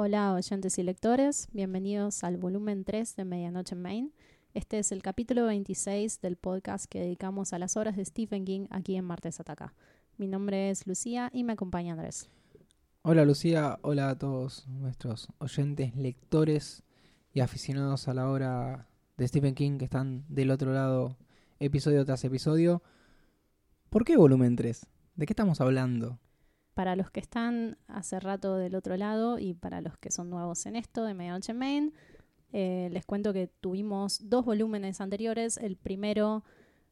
Hola oyentes y lectores, bienvenidos al volumen 3 de Medianoche en Maine. Este es el capítulo 26 del podcast que dedicamos a las obras de Stephen King aquí en Martes Ataca. Mi nombre es Lucía y me acompaña Andrés. Hola Lucía, hola a todos nuestros oyentes, lectores y aficionados a la obra de Stephen King que están del otro lado episodio tras episodio. ¿Por qué volumen 3? ¿De qué estamos hablando? Para los que están hace rato del otro lado y para los que son nuevos en esto de Medianoche en Maine, eh, les cuento que tuvimos dos volúmenes anteriores. El primero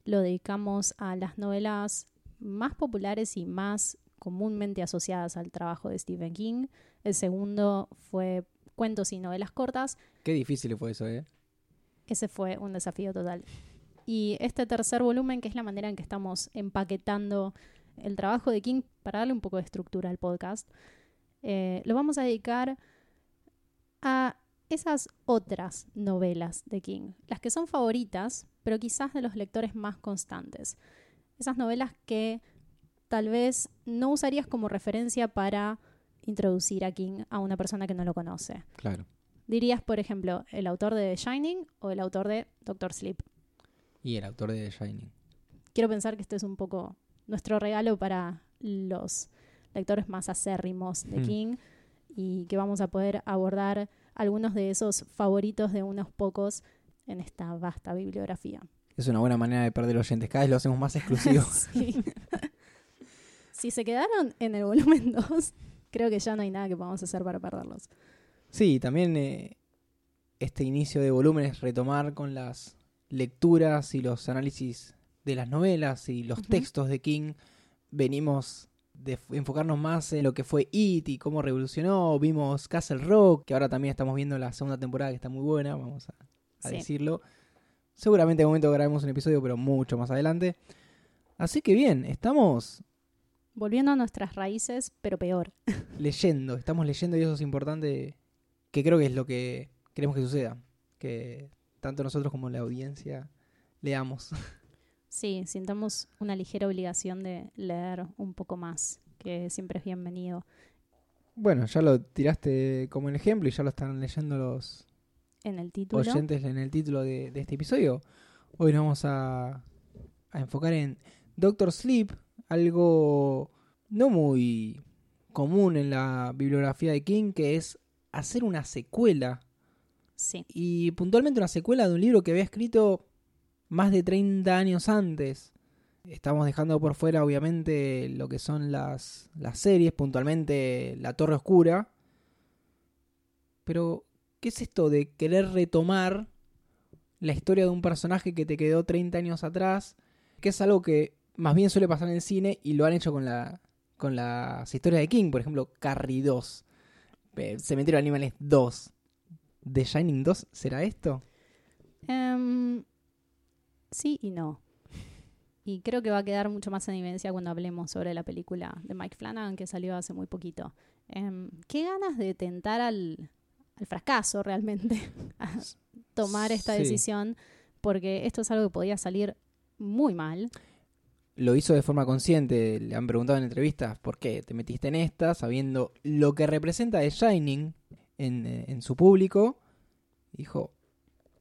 lo dedicamos a las novelas más populares y más comúnmente asociadas al trabajo de Stephen King. El segundo fue cuentos y novelas cortas. Qué difícil fue eso, ¿eh? Ese fue un desafío total. Y este tercer volumen, que es la manera en que estamos empaquetando el trabajo de King para darle un poco de estructura al podcast, eh, lo vamos a dedicar a esas otras novelas de King, las que son favoritas, pero quizás de los lectores más constantes. Esas novelas que tal vez no usarías como referencia para introducir a King a una persona que no lo conoce. Claro. Dirías, por ejemplo, el autor de The Shining o el autor de Doctor Sleep. Y el autor de The Shining. Quiero pensar que este es un poco nuestro regalo para los lectores más acérrimos de Hmm. King y que vamos a poder abordar algunos de esos favoritos de unos pocos en esta vasta bibliografía. Es una buena manera de perder oyentes. Cada vez lo hacemos más exclusivo. Sí. si se quedaron en el volumen 2, creo que ya no hay nada que podamos hacer para perderlos. sí, también eh, este inicio de volumen es retomar con las lecturas y los análisis de las novelas y los textos de King. Venimos de enfocarnos más en lo que fue It y cómo revolucionó. Vimos Castle Rock, que ahora también estamos viendo la segunda temporada que está muy buena, vamos a, a Sí. decirlo. Seguramente en momento grabemos un episodio, pero mucho más adelante. Así que bien, estamos Volviendo a nuestras raíces, pero peor. leyendo, estamos leyendo y eso es importante, que creo que es lo que queremos que suceda, que tanto nosotros como la audiencia leamos. Sí, sintamos una ligera obligación de leer un poco más, que siempre es bienvenido. Bueno, ya lo tiraste como el ejemplo y ya lo están leyendo los En el título. oyentes en el título de, de este episodio. Hoy nos vamos a, a enfocar en Doctor Sleep, algo no muy común en la bibliografía de King, que es hacer una secuela Sí, y puntualmente una secuela de un libro que había escrito más de 30 años antes. Estamos dejando por fuera, obviamente, lo que son las, las series, puntualmente La Torre Oscura. Pero, ¿qué es esto de querer retomar la historia de un personaje que te quedó 30 años atrás? Que es algo que más bien suele pasar en el cine y lo han hecho con, la, con las historias de King. Por ejemplo, Carrie 2, eh, Cementerio de Animales 2. ¿The Shining 2 será esto? Em, sí y no. Y creo que va a quedar mucho más en evidencia cuando hablemos sobre la película de Mike Flanagan que salió hace muy poquito. Em, qué ganas de tentar al, al fracaso realmente a tomar esta Sí. decisión, porque esto es algo que podía salir muy mal. Lo hizo de forma consciente. Le han preguntado en entrevistas por qué te metiste en esta, sabiendo lo que representa The Shining en, eh, en su público. Dijo,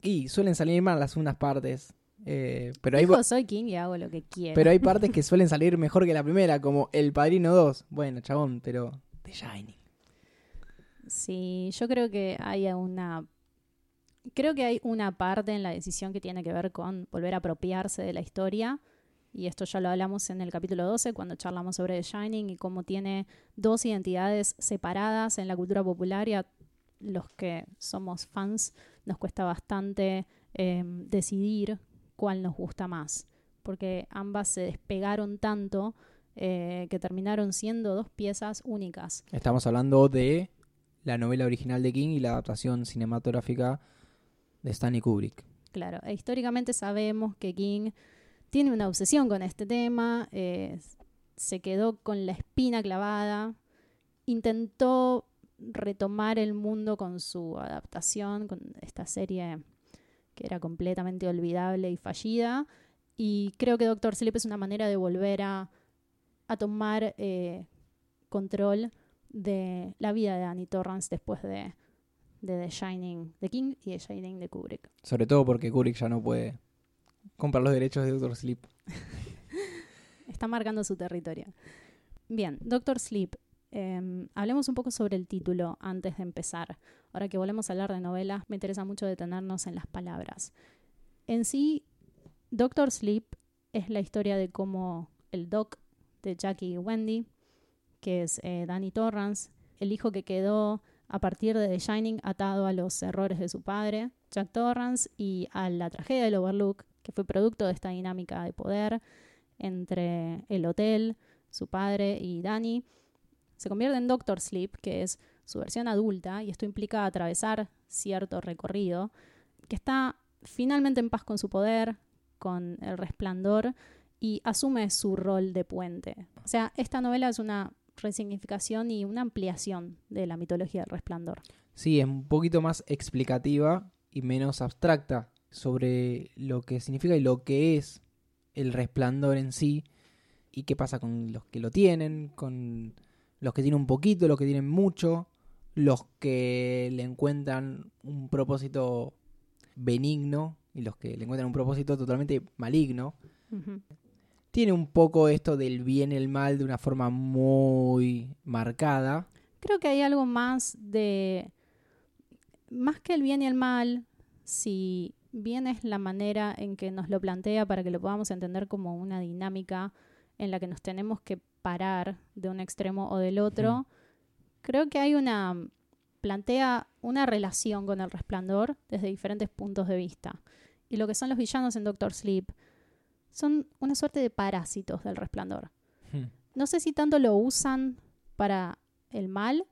y suelen salir mal las unas partes. Eh, pero, hay, soy King y hago lo que quiero. pero hay partes que suelen salir mejor que la primera, como El Padrino 2. Bueno, chabón, pero The Shining. Sí, yo creo que hay una. Creo que hay una parte en la decisión que tiene que ver con volver a apropiarse de la historia. Y esto ya lo hablamos en el capítulo 12, cuando charlamos sobre The Shining y cómo tiene dos identidades separadas en la cultura popular y a los que somos fans nos cuesta bastante eh, decidir cuál nos gusta más. Porque ambas se despegaron tanto eh, que terminaron siendo dos piezas únicas. Estamos hablando de la novela original de King y la adaptación cinematográfica de Stanley Kubrick. Claro, e históricamente sabemos que King tiene una obsesión con este tema, eh, se quedó con la espina clavada, intentó retomar el mundo con su adaptación, con esta serie que era completamente olvidable y fallida, y creo que Doctor Sleep es una manera de volver a, a tomar eh, control de la vida de Danny Torrance después de, de The Shining de King y The Shining de Kubrick. Sobre todo porque Kubrick ya no puede comprar los derechos de Doctor Sleep. Está marcando su territorio. Bien, Doctor Sleep. Em, hablemos un poco sobre el título antes de empezar. Ahora que volvemos a hablar de novelas, me interesa mucho detenernos en las palabras. En sí, Doctor Sleep es la historia de cómo el Doc de Jackie y Wendy, que es eh, Danny Torrance, el hijo que quedó a partir de The Shining atado a los errores de su padre, Jack Torrance, y a la tragedia del Overlook, que fue producto de esta dinámica de poder entre el hotel, su padre y Danny, se convierte en Doctor Sleep, que es su versión adulta, y esto implica atravesar cierto recorrido, que está finalmente en paz con su poder, con el resplandor, y asume su rol de puente. O sea, esta novela es una resignificación y una ampliación de la mitología del resplandor. Sí, es un poquito más explicativa y menos abstracta sobre lo que significa y lo que es el resplandor en sí y qué pasa con los que lo tienen, con los que tienen un poquito, los que tienen mucho, los que le encuentran un propósito benigno y los que le encuentran un propósito totalmente maligno. Tiene un poco esto del bien y el mal de una forma muy marcada. Creo que hay algo más de... Más que el bien y el mal, si bien es la manera en que nos lo plantea para que lo podamos entender como una dinámica en la que nos tenemos que parar de un extremo o del otro, creo que hay una plantea una relación con el resplandor desde diferentes puntos de vista. Y lo que son los villanos en Doctor Sleep son una suerte de parásitos del resplandor. No sé si tanto lo usan para el mal,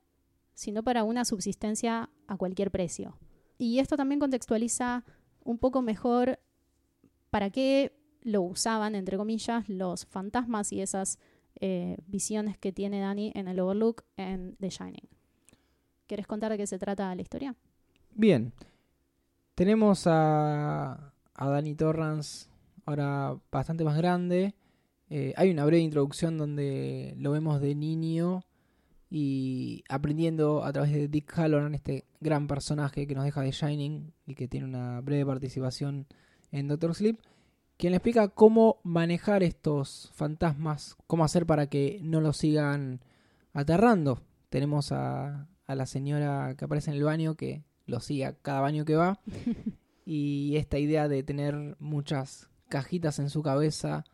sino para una subsistencia a cualquier precio. Y esto también contextualiza un poco mejor para qué lo usaban, entre comillas, los fantasmas y esas eh, visiones que tiene Danny en el Overlook en The Shining. ¿Quieres contar de qué se trata la historia? Bien. Tenemos a, a Danny Torrance ahora bastante más grande. Eh, hay una breve introducción donde lo vemos de niño y aprendiendo a través de Dick Halloran, este gran personaje que nos deja de Shining y que tiene una breve participación en Doctor Sleep quien le explica cómo manejar estos fantasmas, cómo hacer para que no los sigan aterrando. Tenemos a, a la señora que aparece en el baño que lo sigue a cada baño que va. y esta idea de tener muchas cajitas en su cabeza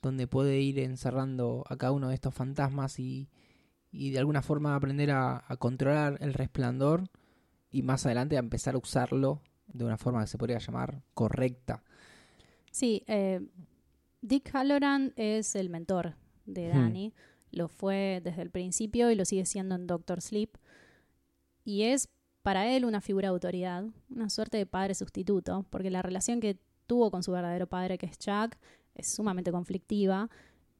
donde puede ir encerrando a cada uno de estos fantasmas y, y de alguna forma aprender a, a, controlar el resplandor y más adelante a empezar a usarlo de una forma que se podría llamar correcta. Sí, eh, Dick Halloran es el mentor de Danny. Lo fue desde el principio y lo sigue siendo en Doctor Sleep. Y es para él una figura de autoridad, una suerte de padre sustituto, porque la relación que tuvo con su verdadero padre, que es Jack, es sumamente conflictiva.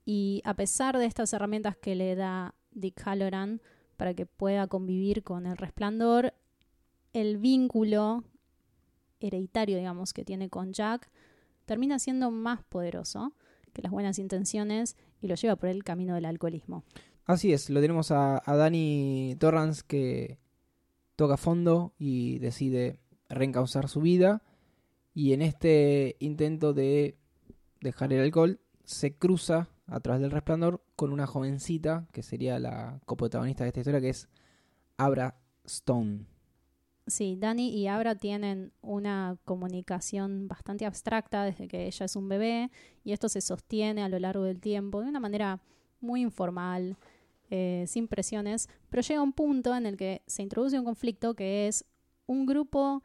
Y a pesar de estas herramientas que le da Dick Halloran para que pueda convivir con el resplandor, el vínculo hereditario, digamos, que tiene con Jack termina siendo más poderoso que las buenas intenciones y lo lleva por el camino del alcoholismo. Así es, lo tenemos a, a Danny Torrance que toca fondo y decide reencauzar su vida y en este intento de dejar el alcohol se cruza a través del resplandor con una jovencita que sería la coprotagonista de esta historia que es Abra Stone. Sí, Dani y Abra tienen una comunicación bastante abstracta desde que ella es un bebé y esto se sostiene a lo largo del tiempo de una manera muy informal, eh, sin presiones, pero llega un punto en el que se introduce un conflicto que es un grupo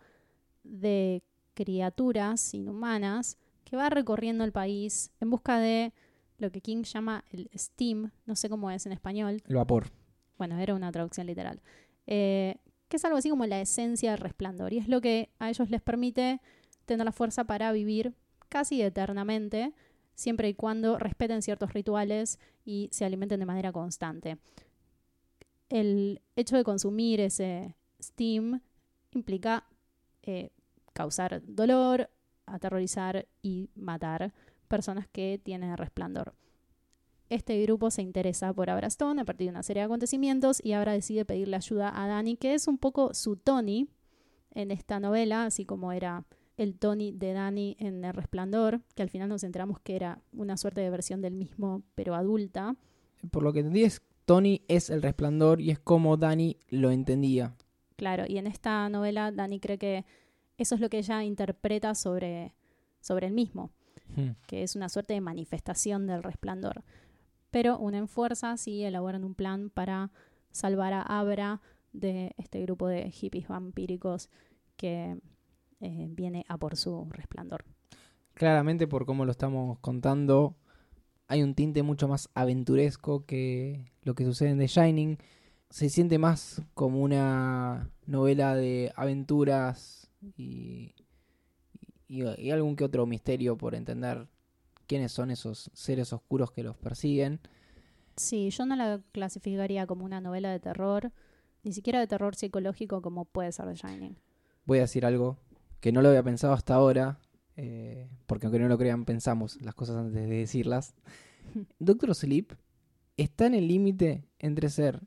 de criaturas inhumanas que va recorriendo el país en busca de lo que King llama el steam, no sé cómo es en español. El vapor. Bueno, era una traducción literal. Eh, que es algo así como la esencia del resplandor, y es lo que a ellos les permite tener la fuerza para vivir casi eternamente, siempre y cuando respeten ciertos rituales y se alimenten de manera constante. El hecho de consumir ese steam implica eh, causar dolor, aterrorizar y matar personas que tienen resplandor. Este grupo se interesa por Abra Stone a partir de una serie de acontecimientos y Abra decide pedirle ayuda a Danny, que es un poco su Tony en esta novela, así como era el Tony de Danny en El Resplandor, que al final nos enteramos que era una suerte de versión del mismo, pero adulta. Por lo que entendí es Tony es el resplandor y es como Danny lo entendía. Claro, y en esta novela Danny cree que eso es lo que ella interpreta sobre, sobre el mismo, Hmm. que es una suerte de manifestación del resplandor. Pero unen fuerzas y elaboran un plan para salvar a Abra de este grupo de hippies vampíricos que eh, viene a por su resplandor. Claramente por cómo lo estamos contando, hay un tinte mucho más aventuresco que lo que sucede en The Shining. Se siente más como una novela de aventuras y, y, y algún que otro misterio por entender quiénes son esos seres oscuros que los persiguen. Sí, yo no la clasificaría como una novela de terror, ni siquiera de terror psicológico como puede ser The Shining. Voy a decir algo que no lo había pensado hasta ahora, eh, porque aunque no lo crean, pensamos las cosas antes de decirlas. Doctor Sleep está en el límite entre ser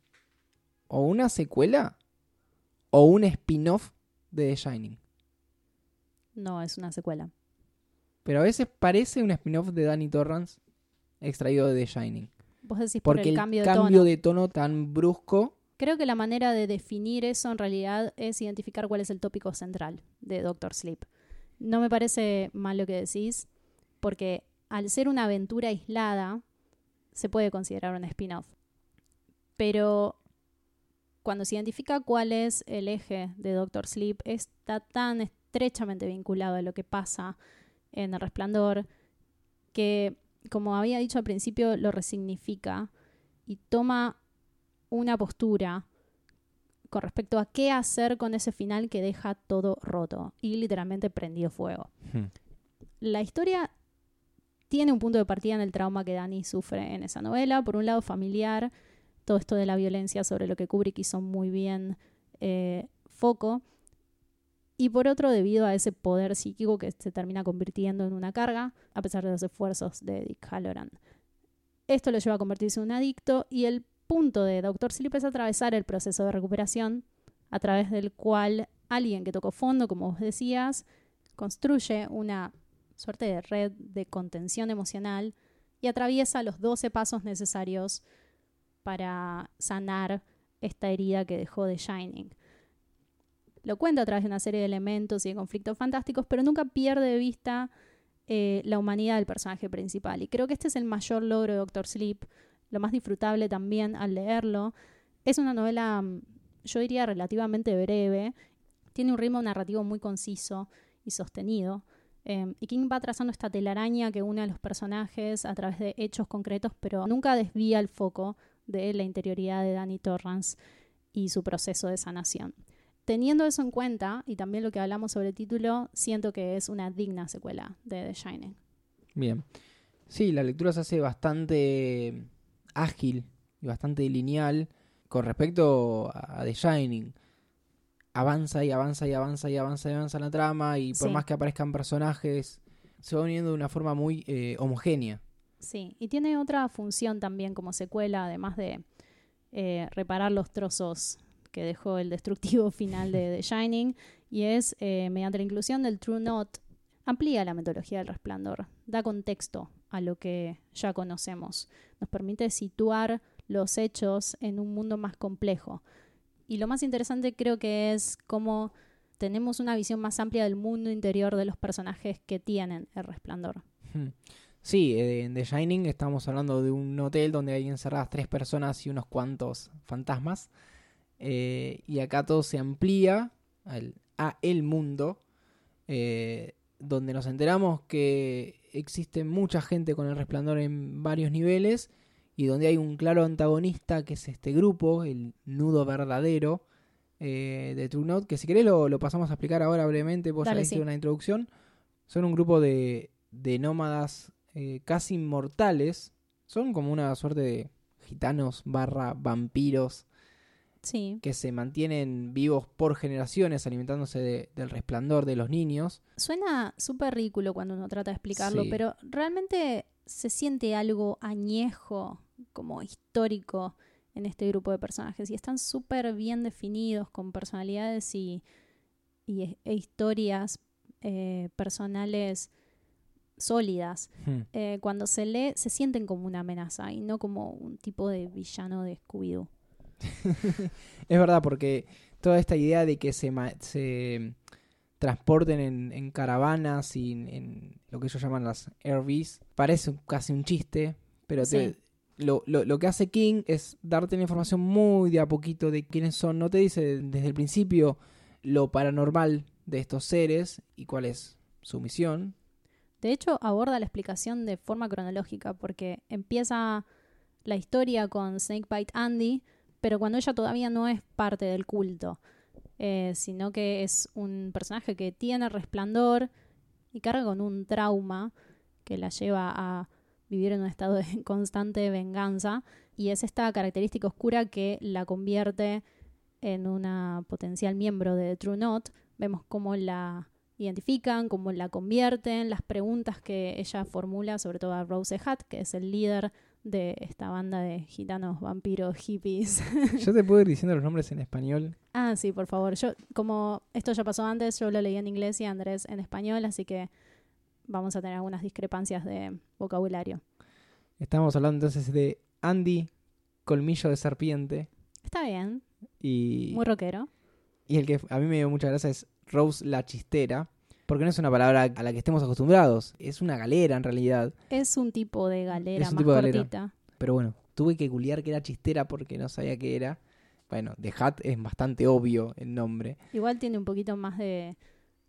o una secuela o un spin-off de The Shining. No, es una secuela. Pero a veces parece un spin-off de Danny Torrance extraído de The Shining. Vos decís por Porque el cambio de cambio tono. de tono tan brusco. Creo que la manera de definir eso en realidad es identificar cuál es el tópico central de Doctor Sleep. No me parece mal lo que decís, porque al ser una aventura aislada, se puede considerar un spin-off. Pero cuando se identifica cuál es el eje de Doctor Sleep, está tan estrechamente vinculado a lo que pasa en El Resplandor que, como había dicho al principio, lo resignifica y toma una postura con respecto a qué hacer con ese final que deja todo roto y literalmente prendido fuego. La historia tiene un punto de partida en el trauma que Dani sufre en esa novela. Por un lado, familiar, todo esto de la violencia sobre lo que Kubrick hizo muy bien eh, foco. Y por otro, debido a ese poder psíquico que se termina convirtiendo en una carga, a pesar de los esfuerzos de Dick Halloran. Esto lo lleva a convertirse en un adicto y el punto de Doctor Sleep es atravesar el proceso de recuperación a través del cual alguien que tocó fondo, como vos decías, construye una suerte de red de contención emocional y atraviesa los 12 pasos necesarios para sanar esta herida que dejó de Shining. Lo cuenta a través de una serie de elementos y de conflictos fantásticos, pero nunca pierde de vista eh, la humanidad del personaje principal. Y creo que este es el mayor logro de Doctor Sleep, lo más disfrutable también al leerlo. Es una novela, mm, yo diría, relativamente breve, tiene un ritmo narrativo muy conciso y sostenido. Eh, y King va trazando esta telaraña que une a los personajes a través de hechos concretos, pero nunca desvía el foco de la interioridad de Danny Torrance y su proceso de sanación. Teniendo eso en cuenta, y también lo que hablamos sobre el título, siento que es una digna secuela de The Shining. Bien. Sí, la lectura se hace bastante ágil y bastante lineal con respecto a The Shining. Avanza y avanza y avanza y avanza y avanza la trama y por Sí. más que aparezcan personajes, se va uniendo de una forma muy eh, homogénea. Sí, y tiene otra función también como secuela, además de eh, reparar los trozos que dejó el destructivo final de The Shining, y es, eh, mediante la inclusión del True Not, amplía la metodología del resplandor, da contexto a lo que ya conocemos, nos permite situar los hechos en un mundo más complejo. Y lo más interesante creo que es cómo tenemos una visión más amplia del mundo interior de los personajes que tienen el resplandor. Hmm. Sí, eh, en The Shining estamos hablando de un hotel donde hay encerradas tres personas y unos cuantos fantasmas. Eh, y acá todo se amplía al- a el mundo, eh, donde nos enteramos que existe mucha gente con el resplandor en varios niveles y donde hay un claro antagonista que es este grupo, el nudo verdadero eh, de True Note, que si querés lo, lo pasamos a explicar ahora brevemente, vos ya Dale, hiciste sí. una introducción. Son un grupo de, de nómadas casi inmortales, son como una suerte de gitanos barra vampiros Sí. que se mantienen vivos por generaciones alimentándose de- del resplandor de los niños. Suena súper ridículo cuando uno trata de explicarlo, Sí. pero realmente se siente algo añejo, como histórico en este grupo de personajes y están súper bien definidos con personalidades y, y e historias eh, personales sólidas. Hmm. Eh, cuando se lee se sienten como una amenaza y no como un tipo de villano de Scooby-Doo. es verdad, porque toda esta idea de que se, transporten en, en caravanas y en, en lo que ellos llaman las RVs parece casi un chiste, pero te- Sí. lo, lo- lo que hace King es darte la información muy de a poquito de quiénes son. No te dice desde el principio lo paranormal de estos seres y cuál es su misión. De hecho, aborda la explicación de forma cronológica porque empieza la historia con Snakebite Andy, pero cuando ella todavía no es parte del culto, eh, sino que es un personaje que tiene resplandor y carga con un trauma que la lleva a vivir en un estado de constante venganza y es esta característica oscura que la convierte en una potencial miembro de True Not. Vemos cómo la identifican, cómo la convierten, las preguntas que ella formula, sobre todo a Rose Hat, que es el líder de esta banda de gitanos, vampiros, hippies. Yo te puedo ir diciendo los nombres en español. ah, sí, por favor. Yo, como esto ya pasó antes, yo lo leí en inglés y Andrés en español, así que vamos a tener algunas discrepancias de vocabulario. Estamos hablando entonces de Andy Colmillo de Serpiente Está bien, y, muy rockero. y el que a mí me dio mucha gracia es Rose la Chistera, porque no es una palabra a la que estemos acostumbrados, es una galera en realidad. Es un tipo de galera Es un más tipo de galera. cortita. Pero bueno, tuve que googlear que era chistera porque no sabía qué era. Bueno, de Hat es bastante obvio el nombre. Igual tiene un poquito más de,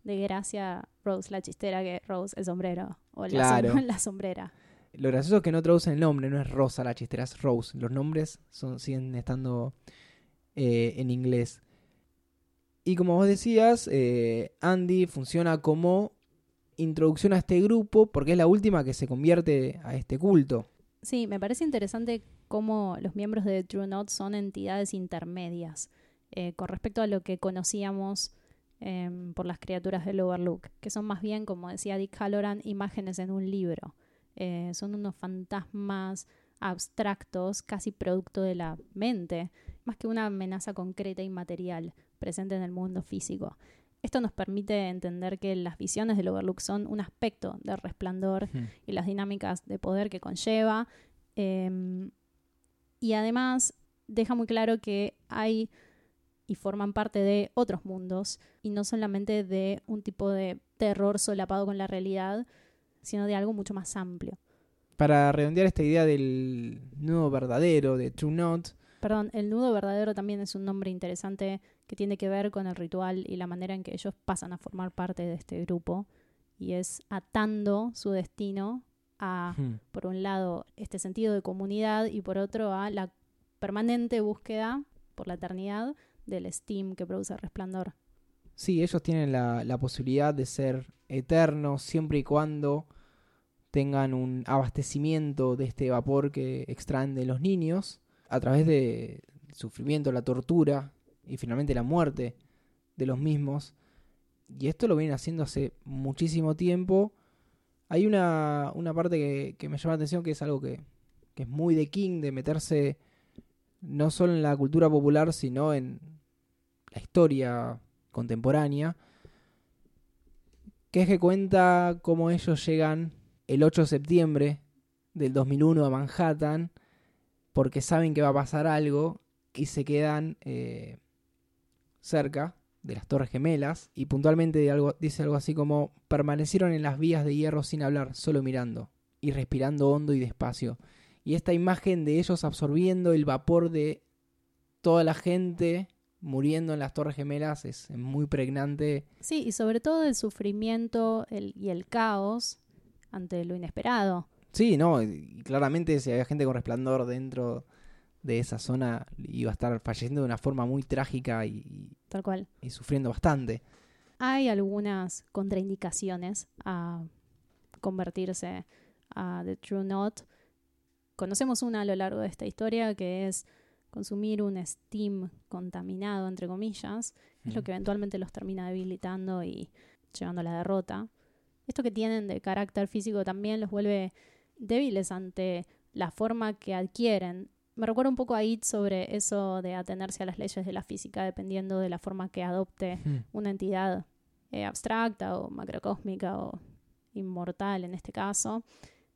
de gracia Rose la chistera que Rose el sombrero o la, som- Claro. la sombrera. Lo gracioso es que no traducen el nombre, no es Rosa la chistera, es Rose. Los nombres son, siguen estando eh, en inglés. Y como vos decías, eh, Andy funciona como introducción a este grupo porque es la última que se convierte a este culto. Sí, me parece interesante cómo los miembros de True Not son entidades intermedias eh, con respecto a lo que conocíamos em, por las criaturas del Overlook, que son más bien, como decía Dick Halloran, imágenes en un libro. Eh, son unos fantasmas abstractos, casi producto de la mente, más que una amenaza concreta y material presente en el mundo físico. Esto nos permite entender que las visiones del Overlook son un aspecto del resplandor y las dinámicas de poder que conlleva. eh, y además deja muy claro que hay y forman parte de otros mundos y no solamente de un tipo de terror solapado con la realidad, sino de algo mucho más amplio. Para redondear esta idea del nudo verdadero, de True Not, Perdón, el nudo verdadero también es un nombre interesante que tiene que ver con el ritual y la manera en que ellos pasan a formar parte de este grupo y es atando su destino a hmm, por un lado, este sentido de comunidad y por otro, a la permanente búsqueda por la eternidad del steam que produce el resplandor. Sí, ellos tienen la, la posibilidad de ser eternos siempre y cuando tengan un abastecimiento de este vapor que extraen de los niños a través del sufrimiento, la tortura y finalmente la muerte de los mismos. Y esto lo vienen haciendo hace muchísimo tiempo. Hay una, una parte que, que me llama la atención que es algo que, que es muy de King, de meterse no solo en la cultura popular, sino en la historia contemporánea, que es que cuenta cómo ellos llegan el 8 de septiembre del 2001 a Manhattan porque saben que va a pasar algo y se quedan eh, cerca de las Torres Gemelas y puntualmente dice algo así como permanecieron en las vías de hierro sin hablar, solo mirando y respirando hondo y despacio. Y esta imagen de ellos absorbiendo el vapor de toda la gente muriendo en las Torres Gemelas es muy pregnante. Sí, y sobre todo el sufrimiento y el caos ante lo inesperado. Sí, no, y claramente si había gente con resplandor dentro de esa zona iba a estar falleciendo de una forma muy trágica y, Tal cual. y sufriendo bastante. Hay algunas contraindicaciones a convertirse a The True Not. Conocemos una a lo largo de esta historia que es consumir un steam contaminado, entre comillas, es lo que eventualmente los termina debilitando y llevando a la derrota. Esto que tienen de carácter físico también los vuelve débiles ante la forma que adquieren. Me recuerda un poco a It sobre eso de atenerse a las leyes de la física dependiendo de la forma que adopte Hmm. una entidad eh, abstracta o macrocósmica o inmortal en este caso.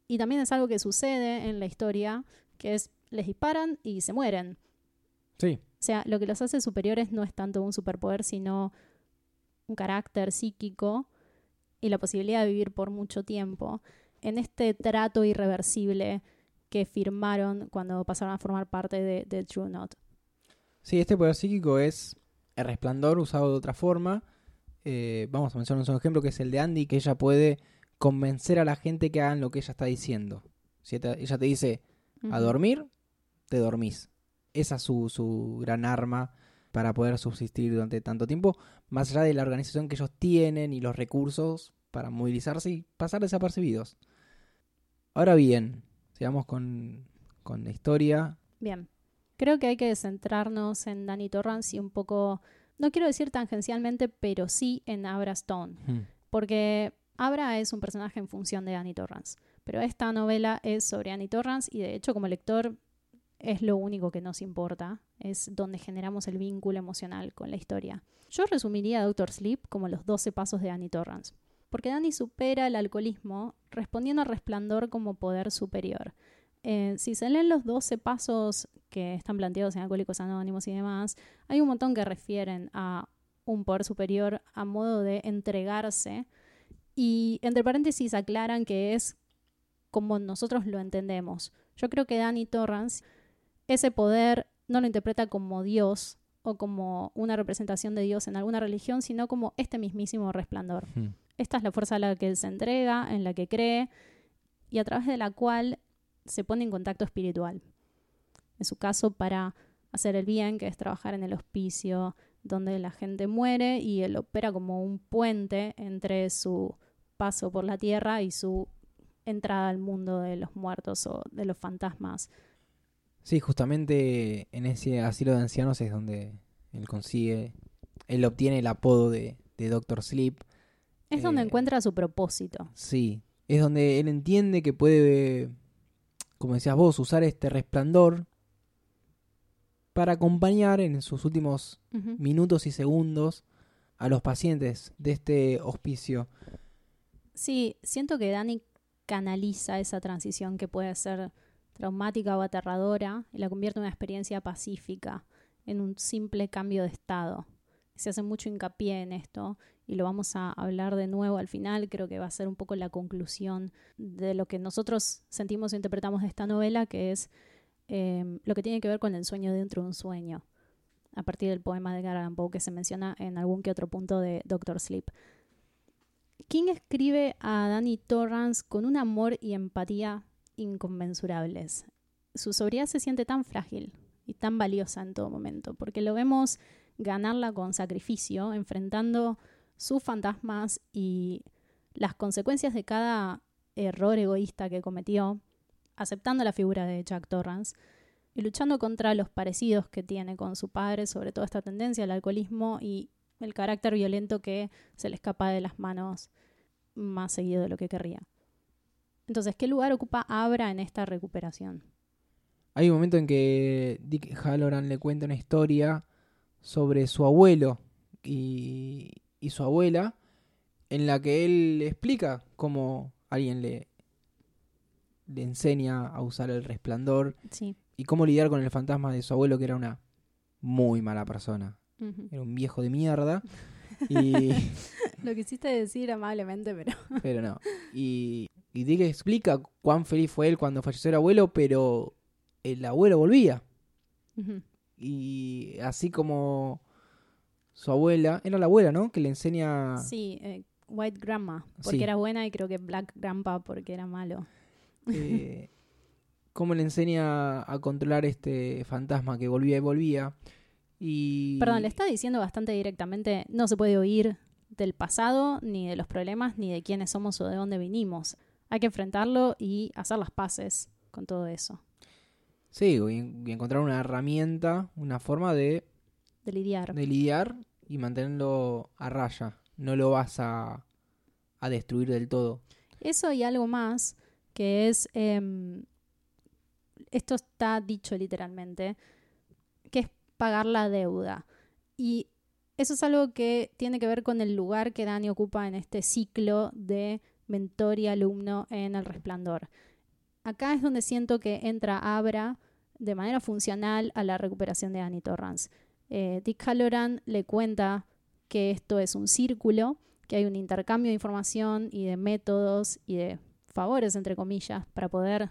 Y también es algo que sucede en la historia, que es les disparan y se mueren. Sí. O sea, lo que los hace superiores no es tanto un superpoder, sino un carácter psíquico y la posibilidad de vivir por mucho tiempo en este trato irreversible que firmaron cuando pasaron a formar parte de, de True Not. Sí, este poder psíquico es el resplandor usado de otra forma. Eh, vamos a mencionar un ejemplo que es el de Andy, que ella puede convencer a la gente que hagan lo que ella está diciendo. Si ella ella te dice a dormir, te dormís. Esa es su, su gran arma para poder subsistir durante tanto tiempo, más allá de la organización que ellos tienen y los recursos para movilizarse y pasar desapercibidos. Ahora bien, sigamos con, con la historia. Bien. Creo que hay que centrarnos en Danny Torrance y un poco, no quiero decir tangencialmente, pero sí en Abra Stone. Porque Abra es un personaje en función de Annie Torrance. Pero esta novela es sobre Annie Torrance y de hecho como lector es lo único que nos importa. Es donde generamos el vínculo emocional con la historia. Yo resumiría Doctor Sleep como los 12 pasos de Annie Torrance. Porque Danny supera el alcoholismo respondiendo al resplandor como poder superior. Eh, si se leen los 12 pasos que están planteados en Alcohólicos Anónimos y demás, hay un montón que refieren a un poder superior a modo de entregarse y entre paréntesis aclaran que es como nosotros lo entendemos. Yo creo que Danny Torrance ese poder no lo interpreta como Dios o como una representación de Dios en alguna religión, sino como este mismísimo resplandor. Esta es la fuerza a la que se entrega, en la que cree y a través de la cual se pone en contacto espiritual. En su caso, para hacer el bien, que es trabajar en el hospicio, donde la gente muere y él opera como un puente entre su paso por la tierra y su entrada al mundo de los muertos o de los fantasmas. Sí, justamente en ese asilo de ancianos es donde él consigue, él obtiene el apodo de, de Doctor Sleep. Es donde Eh, encuentra su propósito. Sí, es donde él entiende que puede, como decías vos, usar este resplandor para acompañar en sus últimos minutos y segundos a los pacientes de este hospicio. Sí, siento que Dani canaliza esa transición que puede ser traumática o aterradora y la convierte en una experiencia pacífica, en un simple cambio de estado. Se hace mucho hincapié en esto y lo vamos a hablar de nuevo al final. Creo que va a ser un poco la conclusión de lo que nosotros sentimos e interpretamos de esta novela, que es eh, lo que tiene que ver con el sueño dentro de un sueño, a partir del poema de Edgar Allan Poe que se menciona en algún que otro punto de Doctor Sleep. King escribe a Danny Torrance con un amor y empatía inconmensurables. Su sobriedad se siente tan frágil y tan valiosa en todo momento, porque lo vemos ganarla con sacrificio, enfrentando sus fantasmas y las consecuencias de cada error egoísta que cometió, aceptando la figura de Jack Torrance y luchando contra los parecidos que tiene con su padre, sobre todo esta tendencia al alcoholismo y el carácter violento que se le escapa de las manos más seguido de lo que querría. Entonces, ¿qué lugar ocupa Abra en esta recuperación? Hay un momento en que Dick Halloran le cuenta una historia sobre su abuelo y, y su abuela, en la que él explica cómo alguien le, le enseña a usar el resplandor Sí. y cómo lidiar con el fantasma de su abuelo, que era una muy mala persona. Era un viejo de mierda. Y, Lo quisiste decir amablemente, pero pero no. Y, y Dick explica cuán feliz fue él cuando falleció el abuelo, pero el abuelo volvía. Y así como su abuela, era la abuela, ¿no? Que le enseña... sí, eh, White Grandma, porque Sí. era buena y creo que Black Grandpa porque era malo. eh, cómo le enseña a controlar este fantasma que volvía y volvía. Y... Perdón, le está diciendo bastante directamente, no se puede oír del pasado, ni de los problemas, ni de quiénes somos o de dónde vinimos. Hay que enfrentarlo y hacer las paces con todo eso, Sí, y, y encontrar una herramienta, una forma de, de lidiar. de lidiar y mantenerlo a raya. No lo vas a, a destruir del todo. Eso y algo más que es, em, esto está dicho literalmente, que es pagar la deuda. Y eso es algo que tiene que ver con el lugar que Dani ocupa en este ciclo de mentor y alumno en El Resplandor. Acá es donde siento que entra Abra de manera funcional a la recuperación de Annie Torrance. Eh, Dick Halloran le cuenta que esto es un círculo, que hay un intercambio de información y de métodos y de favores, entre comillas, para poder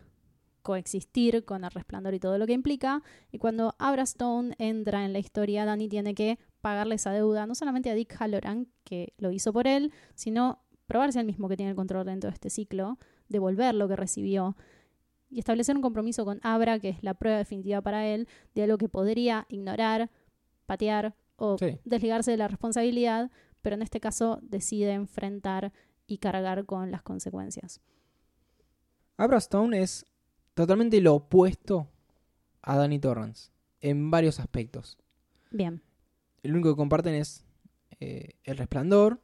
coexistir con el resplandor y todo lo que implica. Y cuando Abra Stone entra en la historia, Danny tiene que pagarle esa deuda, no solamente a Dick Halloran, que lo hizo por él, sino probarse al mismo que tiene el control dentro de este ciclo, devolver lo que recibió y establecer un compromiso con Abra, que es la prueba definitiva para él, de algo que podría ignorar, patear o desligarse de la responsabilidad, pero en este caso decide enfrentar y cargar con las consecuencias. Abra Stone es totalmente lo opuesto a Danny Torrance en varios aspectos. Bien. El único que comparten es eh, el resplandor,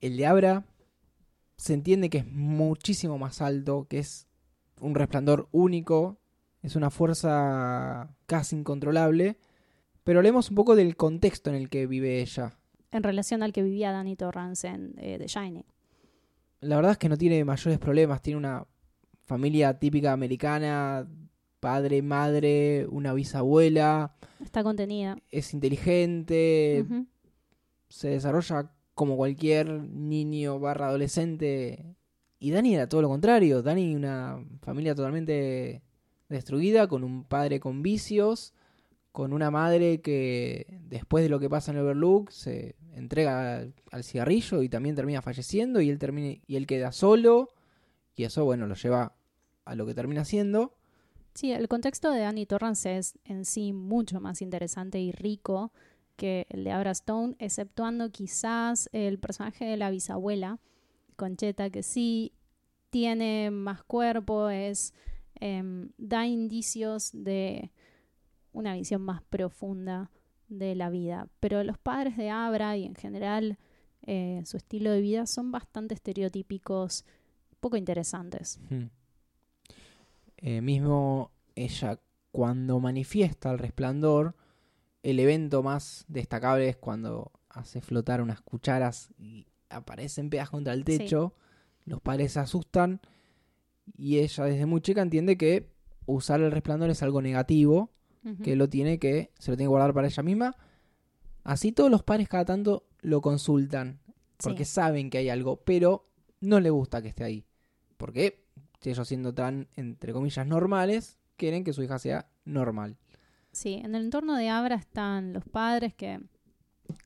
el de Abra se entiende que es muchísimo más alto, que es un resplandor único, es una fuerza casi incontrolable, pero hablemos un poco del contexto en el que vive ella. En relación al que vivía Danny Torrance en eh, The Shining. La verdad es que no tiene mayores problemas, tiene una familia típica americana, padre, madre, una bisabuela. Está contenida. Es inteligente, se desarrolla como cualquier niño barra adolescente. Y Dani era todo lo contrario. Dani una familia totalmente destruida, con un padre con vicios, con una madre que después de lo que pasa en Overlook se entrega al, cigarrillo y también termina falleciendo y él termina y él queda solo y eso bueno lo lleva a lo que termina siendo. Sí, el contexto de Danny Torrance es en sí mucho más interesante y rico que el de Abra Stone, exceptuando quizás el personaje de la bisabuela, Concheta, que sí tiene más cuerpo, es em, da indicios de una visión más profunda de la vida. Pero los padres de Abra y en general eh, su estilo de vida son bastante estereotípicos, poco interesantes. Eh, mismo ella cuando manifiesta el resplandor, el evento más destacable es cuando hace flotar unas cucharas y aparecen pegas contra el techo. Los padres se asustan y ella desde muy chica entiende que usar el resplandor es algo negativo, que lo tiene que se lo tiene que guardar para ella misma. Así todos los padres cada tanto lo consultan porque saben que hay algo, pero no le gusta que esté ahí. Porque ellos siendo tan entre comillas normales, quieren que su hija sea normal. Sí, en el entorno de Abra están los padres que,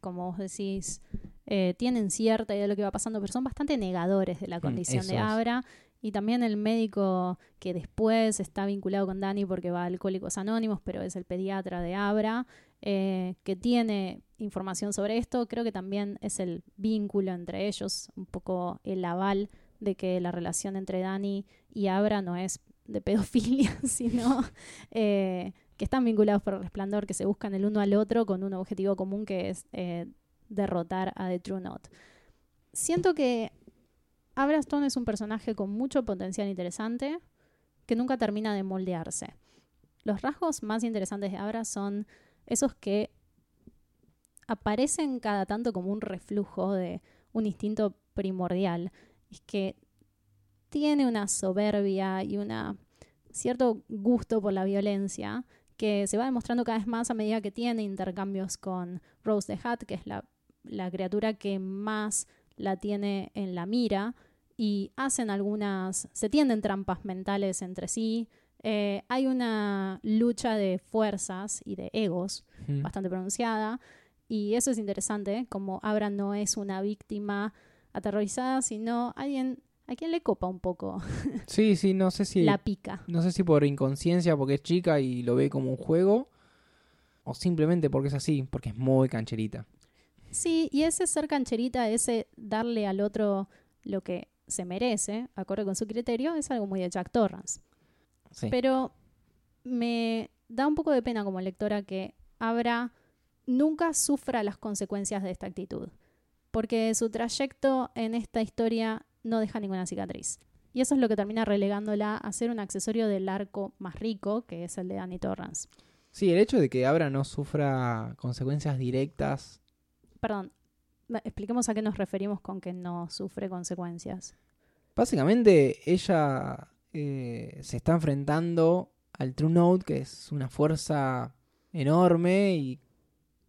como vos decís, eh, tienen cierta idea de lo que va pasando, pero son bastante negadores de la mm, condición de Abra. Y también el médico que después está vinculado con Dani porque va a Alcohólicos Anónimos, pero es el pediatra de Abra, eh, que tiene información sobre esto. Creo que también es el vínculo entre ellos, un poco el aval de que la relación entre Dani y Abra no es de pedofilia, sino eh, que están vinculados por el resplandor, que se buscan el uno al otro con un objetivo común que es eh, derrotar a The True Knot. Siento que Abra Stone es un personaje con mucho potencial interesante que nunca termina de moldearse. Los rasgos más interesantes de Abra son esos que aparecen cada tanto como un reflujo de un instinto primordial. Es que tiene una soberbia y un cierto gusto por la violencia que se va demostrando cada vez más a medida que tiene intercambios con Rose the Hat, que es la, criatura que más la tiene en la mira, y hacen algunas, se tienden trampas mentales entre sí. Eh, hay una lucha de fuerzas y de egos bastante pronunciada, y eso es interesante, como Abra no es una víctima aterrorizada, sino alguien ¿A quién le copa un poco? Sí, sí, no sé si. La pica. No sé si por inconsciencia, porque es chica y lo ve como un juego. O simplemente porque es así, porque es muy cancherita. Sí, y ese ser cancherita, ese darle al otro lo que se merece, acorde con su criterio, es algo muy de Jack Torrance. Sí. Pero me da un poco de pena como lectora que Abra nunca sufra las consecuencias de esta actitud. Porque su trayecto en esta historia no deja ninguna cicatriz. Y eso es lo que termina relegándola a ser un accesorio del arco más rico, que es el de Danny Torrance. Sí, el hecho de que Abra no sufra consecuencias directas. Perdón, expliquemos a qué nos referimos con que no sufre consecuencias. Básicamente, ella eh, se está enfrentando al True Note, que es una fuerza enorme y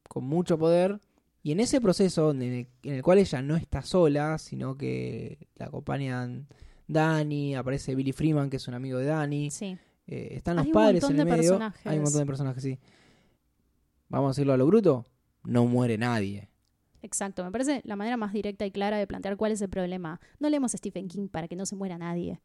con mucho poder. Y en ese proceso, en el, en el cual ella no está sola, sino que la acompañan Dani, aparece Billy Freeman, que es un amigo de Dani. Sí. eh, están los Hay padres en el medio. personajes. Hay un montón de personajes, sí. Vamos a decirlo a lo bruto. No muere nadie. Exacto, me parece la manera más directa y clara de plantear cuál es el problema. No leemos a Stephen King para que no se muera nadie.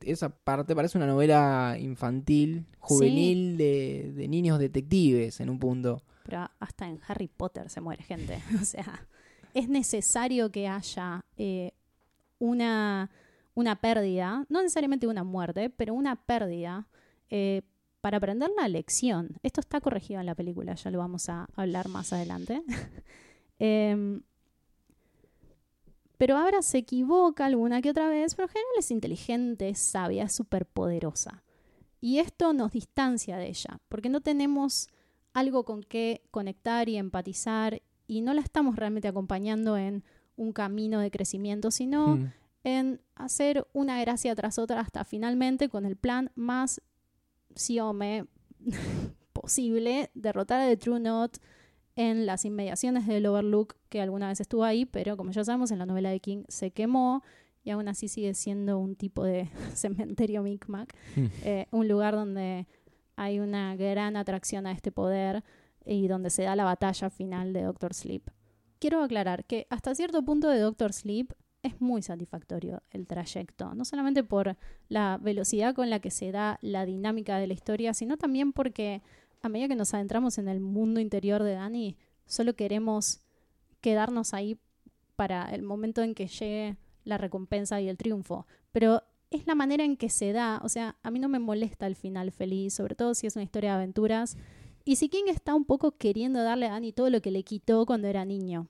Esa parte parece una novela infantil, juvenil, de, de niños detectives en un punto. Pero hasta en Harry Potter se muere gente. O sea, es necesario que haya eh, una, una pérdida, no necesariamente una muerte, pero una pérdida eh, para aprender la lección. Esto está corregido en la película, ya lo vamos a hablar más adelante. Em, pero ahora se equivoca alguna que otra vez, pero en general es inteligente, es sabia, es súper poderosa. Y esto nos distancia de ella, porque no tenemos algo con que conectar y empatizar y no la estamos realmente acompañando en un camino de crecimiento, sino Mm. en hacer una gracia tras otra hasta finalmente con el plan más siome posible, derrotar a The True Note en las inmediaciones del Overlook que alguna vez estuvo ahí, pero como ya sabemos en la novela de King se quemó y aún así sigue siendo un tipo de cementerio Micmac, Mm. eh, un lugar donde hay una gran atracción a este poder y donde se da la batalla final de Doctor Sleep. Quiero aclarar que hasta cierto punto de Doctor Sleep es muy satisfactorio el trayecto, no solamente por la velocidad con la que se da la dinámica de la historia, sino también porque a medida que nos adentramos en el mundo interior de Dani, solo queremos quedarnos ahí para el momento en que llegue la recompensa y el triunfo. Pero es la manera en que se da, o sea, a mí no me molesta el final feliz, sobre todo si es una historia de aventuras. Y si King está un poco queriendo darle a Dani todo lo que le quitó cuando era niño.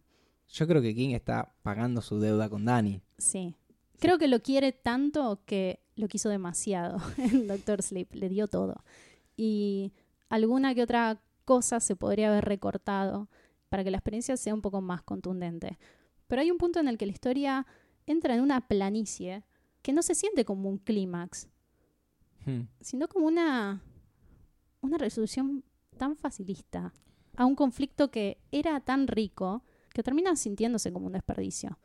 Yo creo que King está pagando su deuda con Dani. Sí. Creo que lo quiere tanto que lo quiso demasiado en Doctor Sleep, le dio todo. Y alguna que otra cosa se podría haber recortado para que la experiencia sea un poco más contundente. Pero hay un punto en el que la historia entra en una planicie que no se siente como un clímax, Hmm. sino como una, una resolución tan facilista a un conflicto que era tan rico que termina sintiéndose como un desperdicio.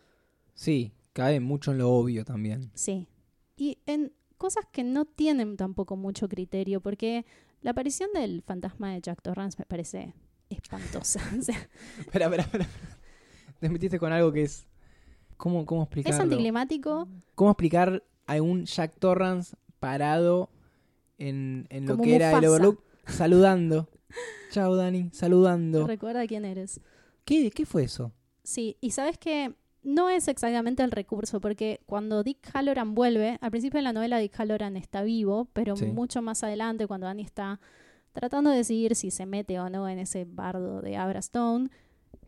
Sí, cae mucho en lo obvio también. Sí. Y en cosas que no tienen tampoco mucho criterio, porque la aparición del fantasma de Jack Torrance me parece espantosa. Espera, espera, espera. Te metiste con algo que es. ¿Cómo, cómo es explicarlo? anticlimático, ¿Cómo explicar a un Jack Torrance parado en, en lo Como que era el. Overlook saludando? Chao, Dani, saludando. recuerda quién eres. ¿Qué, ¿Qué fue eso? Sí, y sabes que no es exactamente el recurso, porque cuando Dick Halloran vuelve, al principio de la novela Dick Halloran está vivo, pero Sí. mucho más adelante, cuando Annie está tratando de decidir si se mete o no en ese bardo de Abra Stone,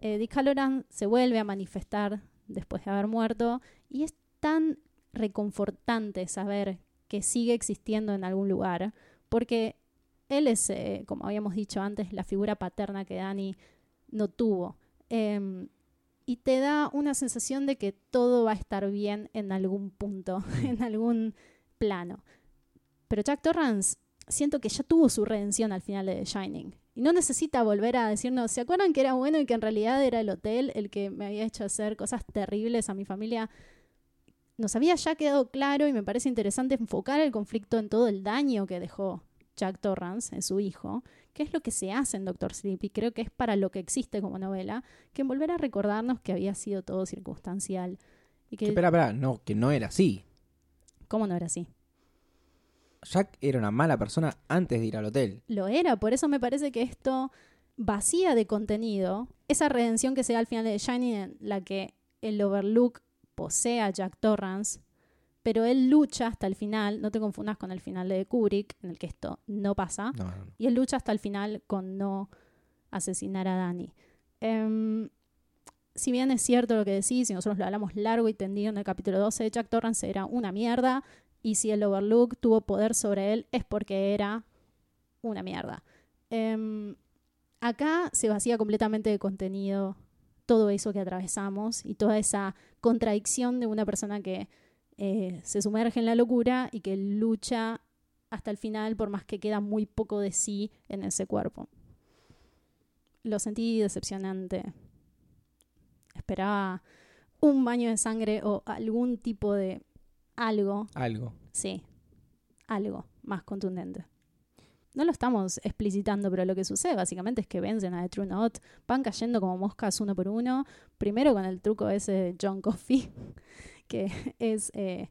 eh, Dick Halloran se vuelve a manifestar después de haber muerto, y es tan reconfortante saber que sigue existiendo en algún lugar, porque él es, eh, como habíamos dicho antes, la figura paterna que Dani no tuvo. Em, y te da una sensación de que todo va a estar bien en algún punto, en algún plano. Pero Jack Torrance siento que ya tuvo su redención al final de The Shining. Y no necesita volver a decirnos, ¿se acuerdan que era bueno y que en realidad era el hotel el que me había hecho hacer cosas terribles a mi familia? Nos había ya quedado claro y me parece interesante enfocar el conflicto en todo el daño que dejó Jack Torrance en su hijo, que es lo que se hace en Doctor Sleep y creo que es para lo que existe como novela, que volver a recordarnos que había sido todo circunstancial y que Espera, espera, no, que no era así. cómo no era así. Jack era una mala persona antes de ir al hotel. Lo era, por eso me parece que esto vacía de contenido, esa redención que se da al final de The Shining en la que el Overlook posee a Jack Torrance, pero él lucha hasta el final, no te confundas con el final de Kubrick, en el que esto no pasa, No, no, no. y él lucha hasta el final con no asesinar a Danny. Em, si bien es cierto lo que decís, y nosotros lo hablamos largo y tendido en el capítulo 12, Jack Torrance era una mierda y si el Overlook tuvo poder sobre él es porque era una mierda. Em, acá se vacía completamente de contenido todo eso que atravesamos y toda esa contradicción de una persona que eh, se sumerge en la locura y que lucha hasta el final por más que queda muy poco de sí en ese cuerpo. Lo sentí decepcionante. Esperaba un baño de sangre o algún tipo de algo. Algo. Sí, algo más contundente. No lo estamos explicitando, pero lo que sucede básicamente es que vencen a The True Note, van cayendo como moscas uno por uno, primero con el truco ese de John Coffey, que es eh,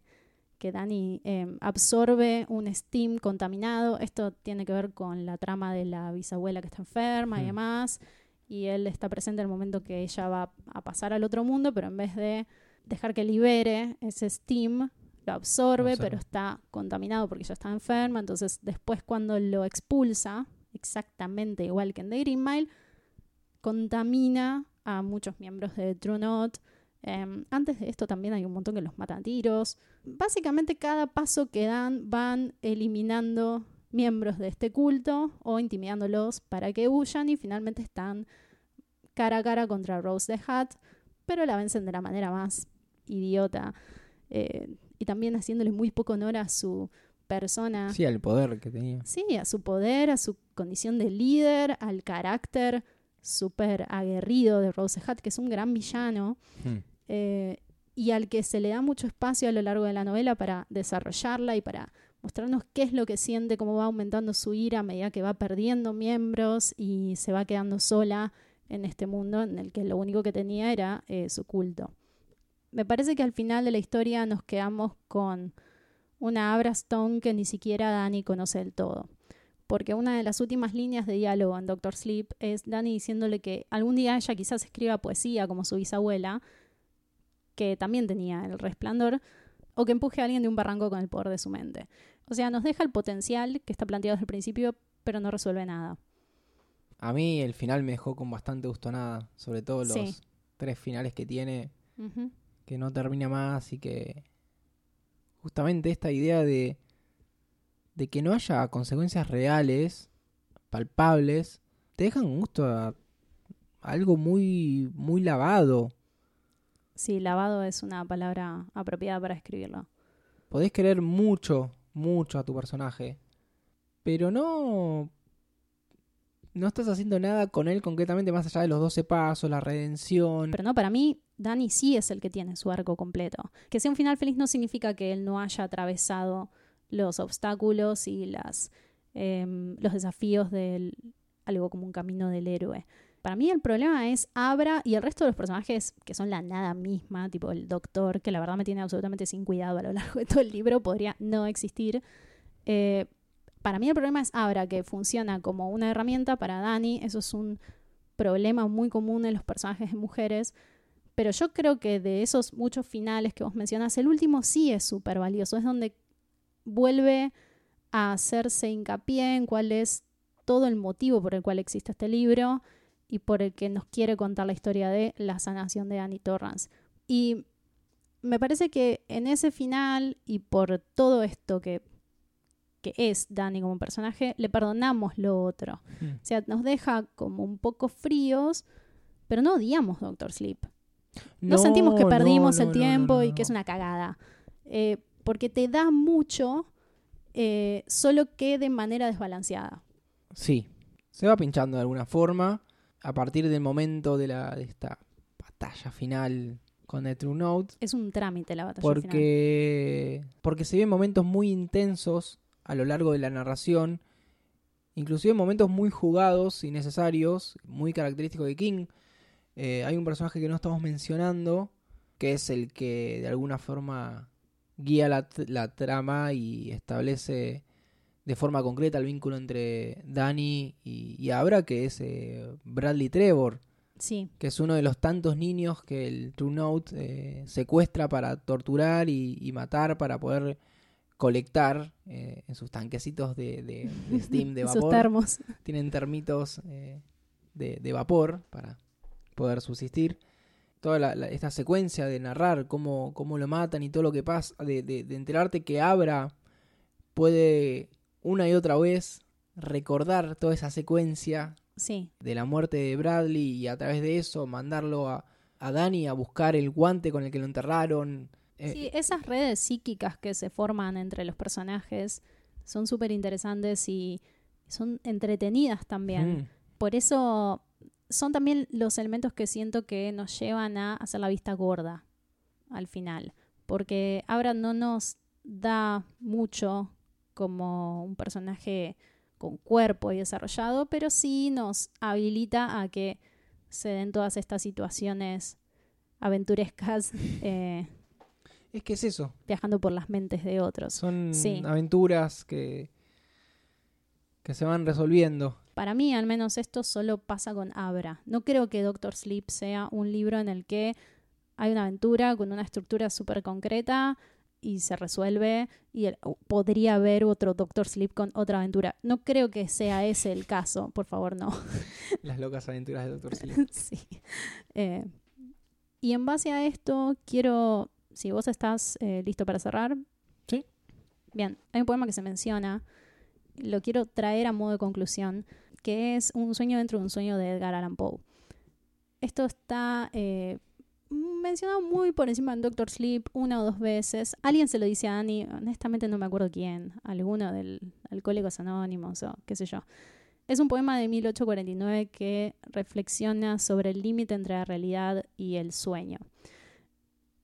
que Danny em, absorbe un steam contaminado. Esto tiene que ver con la trama de la bisabuela que está enferma y Mm. demás. Y él está presente en el momento que ella va a pasar al otro mundo, pero en vez de dejar que libere ese steam, lo absorbe, pero está contaminado porque ella está enferma. Entonces, después, cuando lo expulsa, exactamente igual que en The Green Mile, contamina a muchos miembros de True Note. Em, antes de esto también hay un montón que los matan a tiros. Básicamente cada paso que dan van eliminando miembros de este culto o intimidándolos para que huyan y finalmente están cara a cara contra Rose the Hat, pero la vencen de la manera más idiota eh, y también haciéndole muy poco honor a su persona. Sí, al poder que tenía. Sí, a su poder, a su condición de líder, al carácter súper aguerrido de Rose Hat, que es un gran villano, Hmm. Eh, y al que se le da mucho espacio a lo largo de la novela para desarrollarla y para mostrarnos qué es lo que siente, cómo va aumentando su ira a medida que va perdiendo miembros y se va quedando sola en este mundo en el que lo único que tenía era eh, su culto. Me parece que al final de la historia nos quedamos con una Abra Stone que ni siquiera Dani conoce del todo. Porque una de las últimas líneas de diálogo en Doctor Sleep es Dani diciéndole que algún día ella quizás escriba poesía como su bisabuela, que también tenía el resplandor, o que empuje a alguien de un barranco con el poder de su mente. O sea, nos deja el potencial que está planteado desde el principio, pero no resuelve nada. A mí el final me dejó con bastante gusto nada. Sobre todo los Sí. tres finales que tiene. Que no termina más y que justamente esta idea de de que no haya consecuencias reales, palpables, te dejan un gusto a algo muy muy lavado. Sí, lavado es una palabra apropiada para escribirlo. Podés querer mucho, mucho a tu personaje, pero no no estás haciendo nada con él concretamente más allá de los 12 pasos, la redención. Pero no, para mí, Dani sí es el que tiene su arco completo. Que sea un final feliz no significa que él no haya atravesado los obstáculos y las, em, los desafíos del algo como un camino del héroe. Para mí el problema es Abra y el resto de los personajes que son la nada misma, tipo el doctor, que la verdad me tiene absolutamente sin cuidado a lo largo de todo el libro, podría no existir. Eh, para mí el problema es Abra, que funciona como una herramienta para Dani. Eso es un problema muy común en los personajes de mujeres. Pero yo creo que de esos muchos finales que vos mencionás, el último sí es súper valioso. Es donde vuelve a hacerse hincapié en cuál es todo el motivo por el cual existe este libro y por el que nos quiere contar la historia de la sanación de Annie Torrance. Y me parece que en ese final y por todo esto que, que es Dani como personaje, le perdonamos lo otro. Mm. O sea, nos deja como un poco fríos, pero no odiamos Doctor Sleep. No, sentimos que perdimos no, el tiempo y que es una cagada. Eh, porque te da mucho, eh, solo que de manera desbalanceada. Sí, se va pinchando de alguna forma a partir del momento de, la, de esta batalla final con The True Note. Es un trámite la batalla final. Porque, porque se ven momentos muy intensos a lo largo de la narración, inclusive momentos muy jugados y necesarios, muy característicos de King. Eh, hay un personaje que no estamos mencionando, que es el que de alguna forma guía la, la trama y establece de forma concreta el vínculo entre Danny y, y Abra, que es eh, Bradley Trevor Sí, que es uno de los tantos niños que el True Note eh, secuestra para torturar y, y matar para poder colectar eh, en sus tanquecitos de, de- de steam de sus vapor. termos. Tienen termitos eh, de, de vapor para poder subsistir. toda la- la- esta secuencia de narrar cómo, cómo lo matan y todo lo que pasa, de enterarte que Abra puede una y otra vez recordar toda esa secuencia Sí, de la muerte de Bradley y a través de eso mandarlo a, a Danny a buscar el guante con el que lo enterraron. Eh, Sí, esas redes psíquicas que se forman entre los personajes son súper interesantes y son entretenidas también. mm, Por eso son también los elementos que siento que nos llevan a hacer la vista gorda al final. Porque Abra no nos da mucho como un personaje con cuerpo y desarrollado, pero sí nos habilita a que se den todas estas situaciones aventurescas eh, Es que es eso. viajando por las mentes de otros. Son Sí. aventuras que, que se van resolviendo. Para mí, al menos, esto solo pasa con Abra. No creo que Doctor Sleep sea un libro en el que hay una aventura con una estructura súper concreta y se resuelve y el- podría haber otro Doctor Sleep con otra aventura. No creo que sea ese el caso, por favor, no. Las locas aventuras de Doctor Sleep. sí. Eh, y en base a esto, quiero, si vos estás eh, listo para cerrar. Sí. Bien, hay un poema que se menciona, lo quiero traer a modo de conclusión, que es Un sueño dentro de un sueño de Edgar Allan Poe. Esto está eh, mencionado muy por encima en Doctor Sleep una o dos veces. Alguien se lo dice a Dani, honestamente no me acuerdo quién, alguno del Alcohólicos Anónimos o qué sé yo. Es un poema de 1849 que reflexiona sobre el límite entre la realidad y el sueño.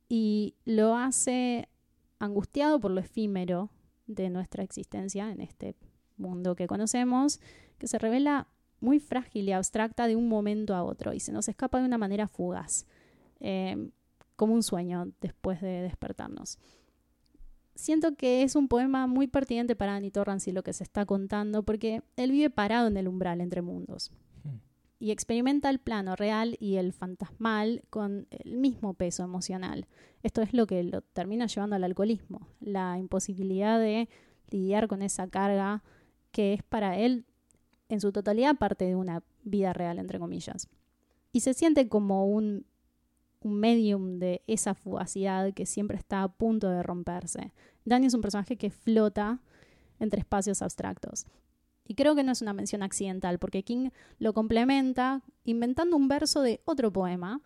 Y lo hace angustiado por lo efímero de nuestra existencia en este mundo que conocemos, que se revela muy frágil y abstracta de un momento a otro y se nos escapa de una manera fugaz, eh, como un sueño después de despertarnos. Siento que es un poema muy pertinente para Annie Torrance y lo que se está contando, porque él vive parado en el umbral entre mundos Hmm. y experimenta el plano real y el fantasmal con el mismo peso emocional. Esto es lo que lo termina llevando al alcoholismo, la imposibilidad de lidiar con esa carga que es para él en su totalidad parte de una vida real, entre comillas. Y se siente como un, un medium de esa fugacidad que siempre está a punto de romperse. Danny es un personaje que flota entre espacios abstractos. Y creo que no es una mención accidental, porque King lo complementa inventando un verso de otro poema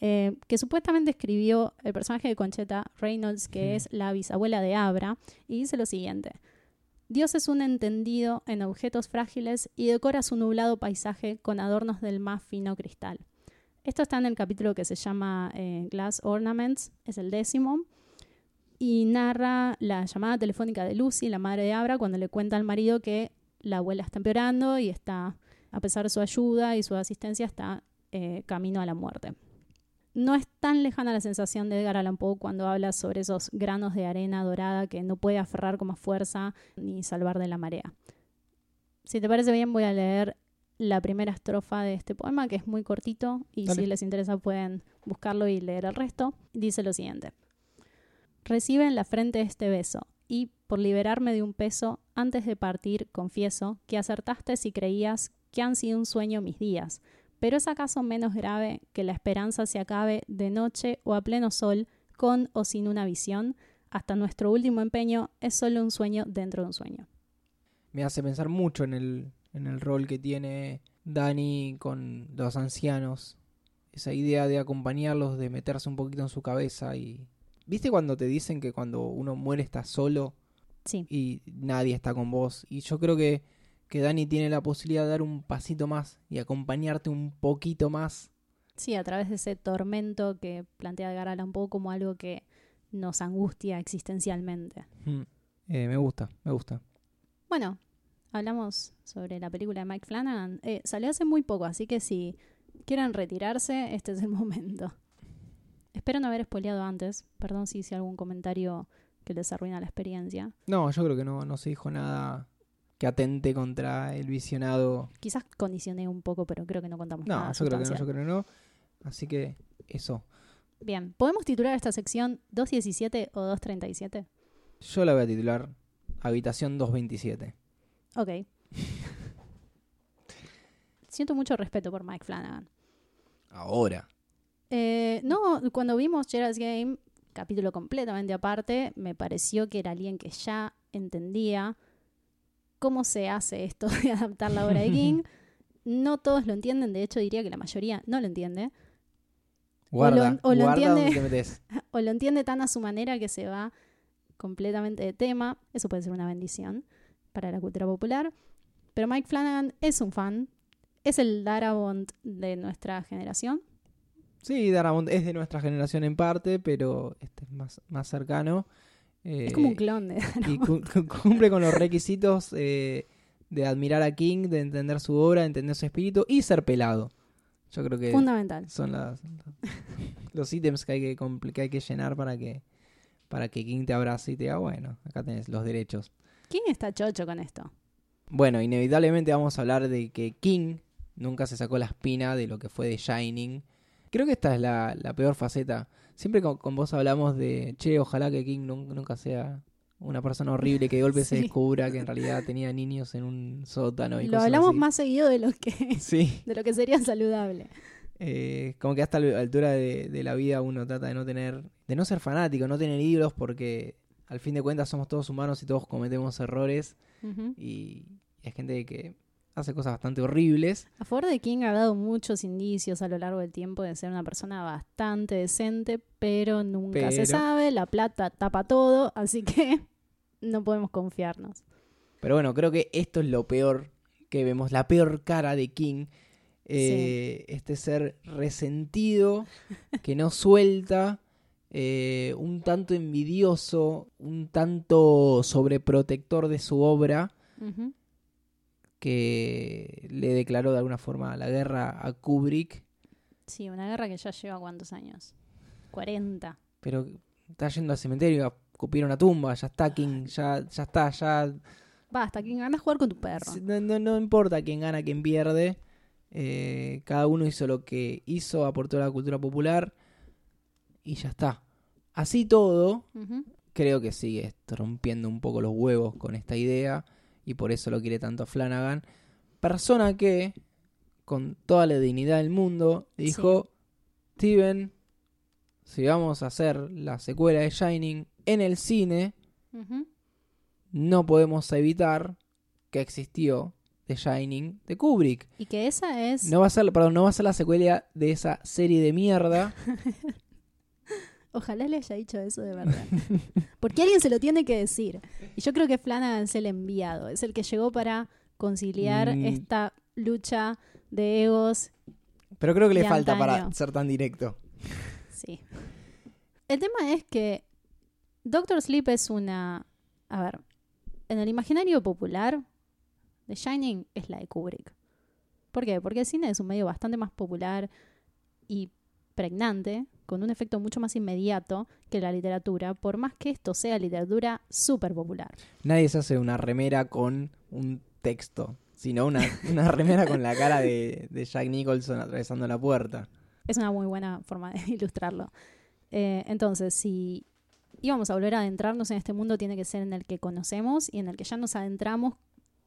eh, que supuestamente escribió el personaje de Concheta Reynolds, que es la bisabuela de Abra, y dice lo siguiente. Dios es un entendido en objetos frágiles y decora su nublado paisaje con adornos del más fino cristal. Esto está en el capítulo que se llama eh, Glass Ornaments, es el décimo, y narra la llamada telefónica de Lucy, la madre de Abra, cuando le cuenta al marido que la abuela está empeorando y está, a pesar de su ayuda y su asistencia, está eh, camino a la muerte. No es tan lejana la sensación de Edgar Allan Poe cuando habla sobre esos granos de arena dorada que no puede aferrar con más fuerza ni salvar de la marea. Si te parece bien, voy a leer la primera estrofa de este poema, que es muy cortito, y Dale. si les interesa pueden buscarlo y leer el resto. Dice lo siguiente. Recibe en la frente este beso, y, por liberarme de un peso, antes de partir, confieso que acertaste si creías que han sido un sueño mis días, pero es acaso menos grave que la esperanza se acabe de noche o a pleno sol, con o sin una visión, hasta nuestro último empeño es solo un sueño dentro de un sueño. Me hace pensar mucho en el, en el rol que tiene Dani con los ancianos. Esa idea de acompañarlos, de meterse un poquito en su cabeza y... ¿Viste cuando te dicen que cuando uno muere está solo Sí, y nadie está con vos? Y yo creo que, que Dani tiene la posibilidad de dar un pasito más y acompañarte un poquito más. sí, a través de ese tormento que plantea Edgar Allan Poe como algo que nos angustia existencialmente. Mm. Eh, me gusta, me gusta. Bueno, hablamos sobre la película de Mike Flanagan. Eh, salió hace muy poco, así que si quieren retirarse, este es el momento. Espero no haber spoileado antes. Perdón si hice algún comentario que les arruina la experiencia. No, yo creo que no, no se dijo nada que atente contra el visionado. Quizás condicioné un poco, pero creo que no contamos No, nada. yo creo que no, yo creo que no. Así que eso. Bien, ¿podemos titular esta sección 217 o 237? Yo la voy a titular Habitación 227. Ok. Siento mucho respeto por Mike Flanagan. Ahora. Eh, no, cuando vimos Gerald's Game, capítulo completamente aparte, me pareció que era alguien que ya entendía cómo se hace esto de adaptar la obra de King. No todos lo entienden, de hecho diría que la mayoría no lo entiende. Guarda, o lo guarda entiende-. O lo entiende tan a su manera que se va completamente de tema. Eso puede ser una bendición para la cultura popular. Pero Mike Flanagan es un fan. Es el Darabont de nuestra generación. Sí, Darabont es de nuestra generación en parte, pero este es más, más cercano. es como un Eh, clon de y cu- cu- cumple con los requisitos eh, de admirar a King, de entender su obra, de entender su espíritu y ser pelado. Yo creo que fundamental. son las, los ítems que hay que, que hay que llenar para que, para que King te abrace y te diga, bueno, acá tenés los derechos. ¿Quién está chocho con esto? Bueno, inevitablemente vamos a hablar de que King nunca se sacó la espina de lo que fue de Shining. Creo que esta es la, la peor faceta. Siempre con, con vos hablamos de, che, ojalá que King nun- nunca sea una persona horrible que de golpe se descubra que en realidad tenía niños en un sótano. Y Lo cosas hablamos así. más seguido de lo que, Sí, de lo que sería saludable. eh, como que hasta la altura de, de la vida uno trata de no tener, de no ser fanático, no tener ídolos porque al fin de cuentas somos todos humanos y todos cometemos errores y hay gente que hace cosas bastante horribles. A favor de King ha dado muchos indicios a lo largo del tiempo de ser una persona bastante decente, pero nunca se sabe, la plata tapa todo, así que no podemos confiarnos. Pero bueno, creo que esto es lo peor que vemos, la peor cara de King. Eh, Este ser resentido, que no suelta, eh, un tanto envidioso, un tanto sobreprotector de su obra, que le declaró de alguna forma la guerra a Kubrick, Sí, una guerra que ya lleva cuántos años? 40. pero está yendo al cementerio a escupir una tumba, ya está King, ya, ya está, ya Basta, King, anda a jugar con tu perro. No, no importa quién gana, quién pierde. eh, cada uno hizo lo que hizo, aportó a la cultura popular y ya está. Así todo, creo que sigue rompiendo un poco los huevos con esta idea y por eso lo quiere tanto Flanagan. Persona que, con toda la dignidad del mundo, dijo, Steven, si vamos a hacer la secuela de Shining en el cine, no podemos evitar que existió The Shining de Kubrick. Y que esa es... No va a ser, perdón, no va a ser la secuela de esa serie de mierda. Ojalá le haya dicho eso de verdad. Porque alguien se lo tiene que decir. Y yo creo que Flanagan es el enviado. Es el que llegó para conciliar Mm. esta lucha de egos. Pero creo que le falta para ser tan directo. Sí. El tema es que Doctor Sleep es una... A ver, en el imaginario popular, The Shining es la de Kubrick. ¿Por qué? Porque el cine es un medio bastante más popular y pregnante, con un efecto mucho más inmediato que la literatura, por más que esto sea literatura súper popular. Nadie se hace una remera con un texto, sino una, una remera con la cara de, de Jack Nicholson atravesando la puerta. Es una muy buena forma de ilustrarlo. Eh, entonces, si íbamos a volver a adentrarnos en este mundo, tiene que ser en el que conocemos y en el que ya nos adentramos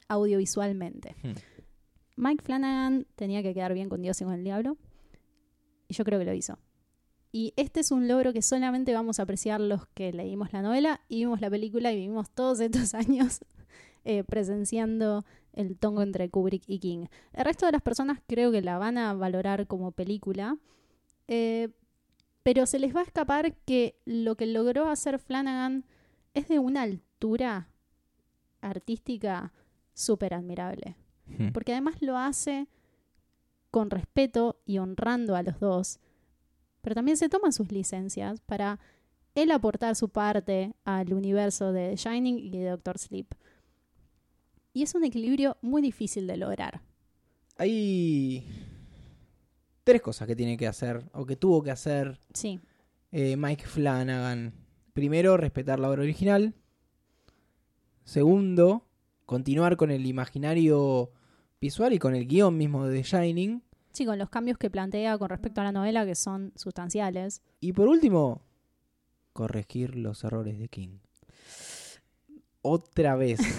audiovisualmente. Hmm. Mike Flanagan tenía que quedar bien con Dios y con el diablo, y yo creo que lo hizo. Y este es un logro que solamente vamos a apreciar los que leímos la novela y vimos la película y vivimos todos estos años eh, presenciando el tongo entre Kubrick y King. El resto de las personas creo que la van a valorar como película, eh, pero se les va a escapar que lo que logró hacer Flanagan es de una altura artística súper admirable. Hmm. Porque además lo hace con respeto y honrando a los dos, pero también se toman sus licencias para él aportar su parte al universo de The Shining y de Doctor Sleep. Y es un equilibrio muy difícil de lograr. Hay tres cosas que tiene que hacer, o que tuvo que hacer Sí, eh, Mike Flanagan. Primero, respetar la obra original. Segundo, continuar con el imaginario visual y con el guion mismo de The Shining. Sí, con los cambios que plantea con respecto a la novela que son sustanciales. Y por último, corregir los errores de King. Otra vez.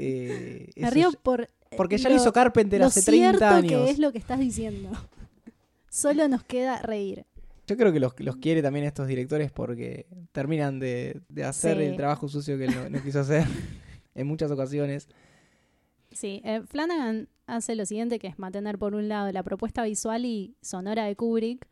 Eh, Me río por porque ya lo- lo hizo Carpenter lo hace cierto 30 años. que es lo que estás diciendo. Solo nos queda reír. Yo creo que los, los quiere también estos directores porque terminan de, de hacer Sí. el trabajo sucio que no, no quiso hacer en muchas ocasiones. Sí, eh, Flanagan hace lo siguiente, que es mantener por un lado la propuesta visual y sonora de Kubrick,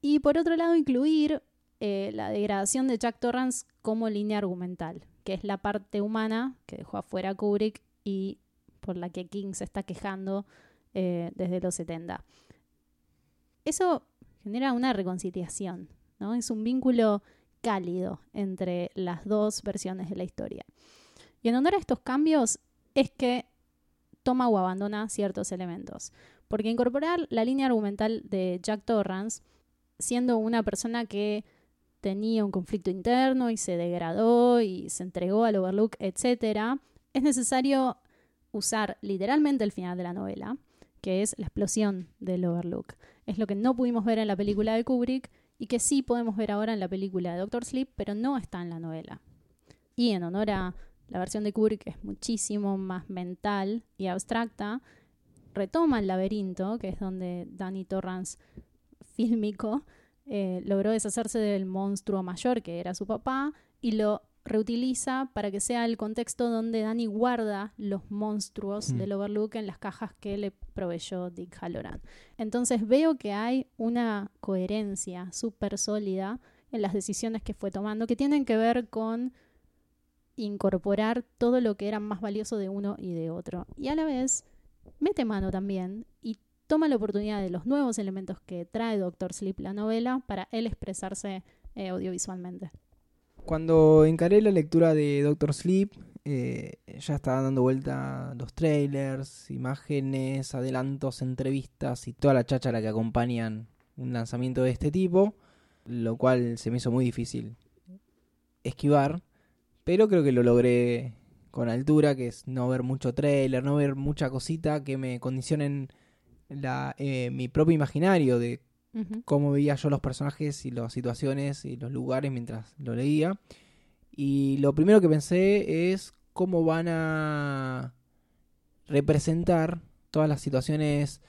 y por otro lado incluir eh, la degradación de Jack Torrance como línea argumental, que es la parte humana que dejó afuera Kubrick y por la que King se está quejando eh, desde los 70. Eso genera una reconciliación, ¿no? Es un vínculo cálido entre las dos versiones de la historia. Y en honor a estos cambios es que toma o abandona ciertos elementos. Porque incorporar la línea argumental de Jack Torrance, siendo una persona que tenía un conflicto interno y se degradó y se entregó al Overlook, etc., es necesario usar literalmente el final de la novela, que es la explosión del Overlook. Es lo que no pudimos ver en la película de Kubrick y que sí podemos ver ahora en la película de Doctor Sleep, pero no está en la novela. Y en honor a la versión de Kubrick, que es muchísimo más mental y abstracta, retoma el laberinto, que es donde Danny Torrance, fílmico, eh, logró deshacerse del monstruo mayor que era su papá y lo reutiliza para que sea el contexto donde Danny guarda los monstruos Mm. del Overlook en las cajas que le proveyó Dick Halloran. Entonces veo que hay una coherencia súper sólida en las decisiones que fue tomando que tienen que ver con incorporar todo lo que era más valioso de uno y de otro. Y a la vez mete mano también y toma la oportunidad de los nuevos elementos que trae Doctor Sleep la novela para él expresarse eh, audiovisualmente. Cuando encaré la lectura de Doctor Sleep, eh, ya estaban dando vuelta los trailers, imágenes, adelantos, entrevistas y toda la cháchara que acompañan un lanzamiento de este tipo, lo cual se me hizo muy difícil esquivar, pero creo que lo logré con altura, que es no ver mucho trailer, no ver mucha cosita que me condicionen la, eh, mi propio imaginario de cómo veía yo los personajes y las situaciones y los lugares mientras lo leía. Y lo primero que pensé es cómo van a representar todas las situaciones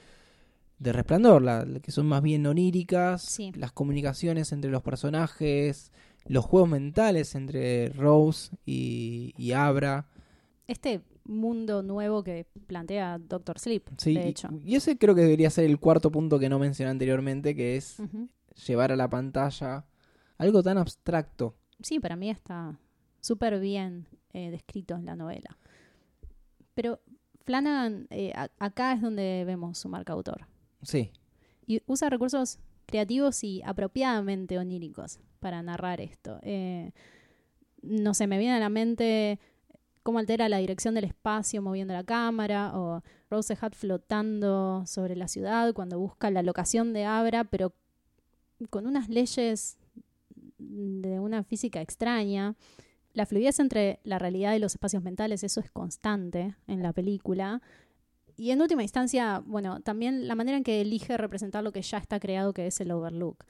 de resplandor, la- que son más bien oníricas, Sí. las comunicaciones entre los personajes, los juegos mentales entre Rose y, y Abra. Este mundo nuevo que plantea Doctor Sleep, Sí, de y- hecho. y ese creo que debería ser el cuarto punto que no mencioné anteriormente, que es llevar a la pantalla algo tan abstracto. Sí, para mí está súper bien eh, descrito en la novela. Pero Flanagan, eh, a- acá es donde vemos su marca autor. Sí, Y usa recursos creativos y apropiadamente oníricos para narrar esto. Eh, no sé, me viene a la mente cómo altera la dirección del espacio moviendo la cámara, o Rose Hat flotando sobre la ciudad cuando busca la locación de Abra, pero con unas leyes de una física extraña. La fluidez entre la realidad y los espacios mentales, eso es constante en la película. Y en última instancia, bueno, también la manera en que elige representar lo que ya está creado, que es el Overlook.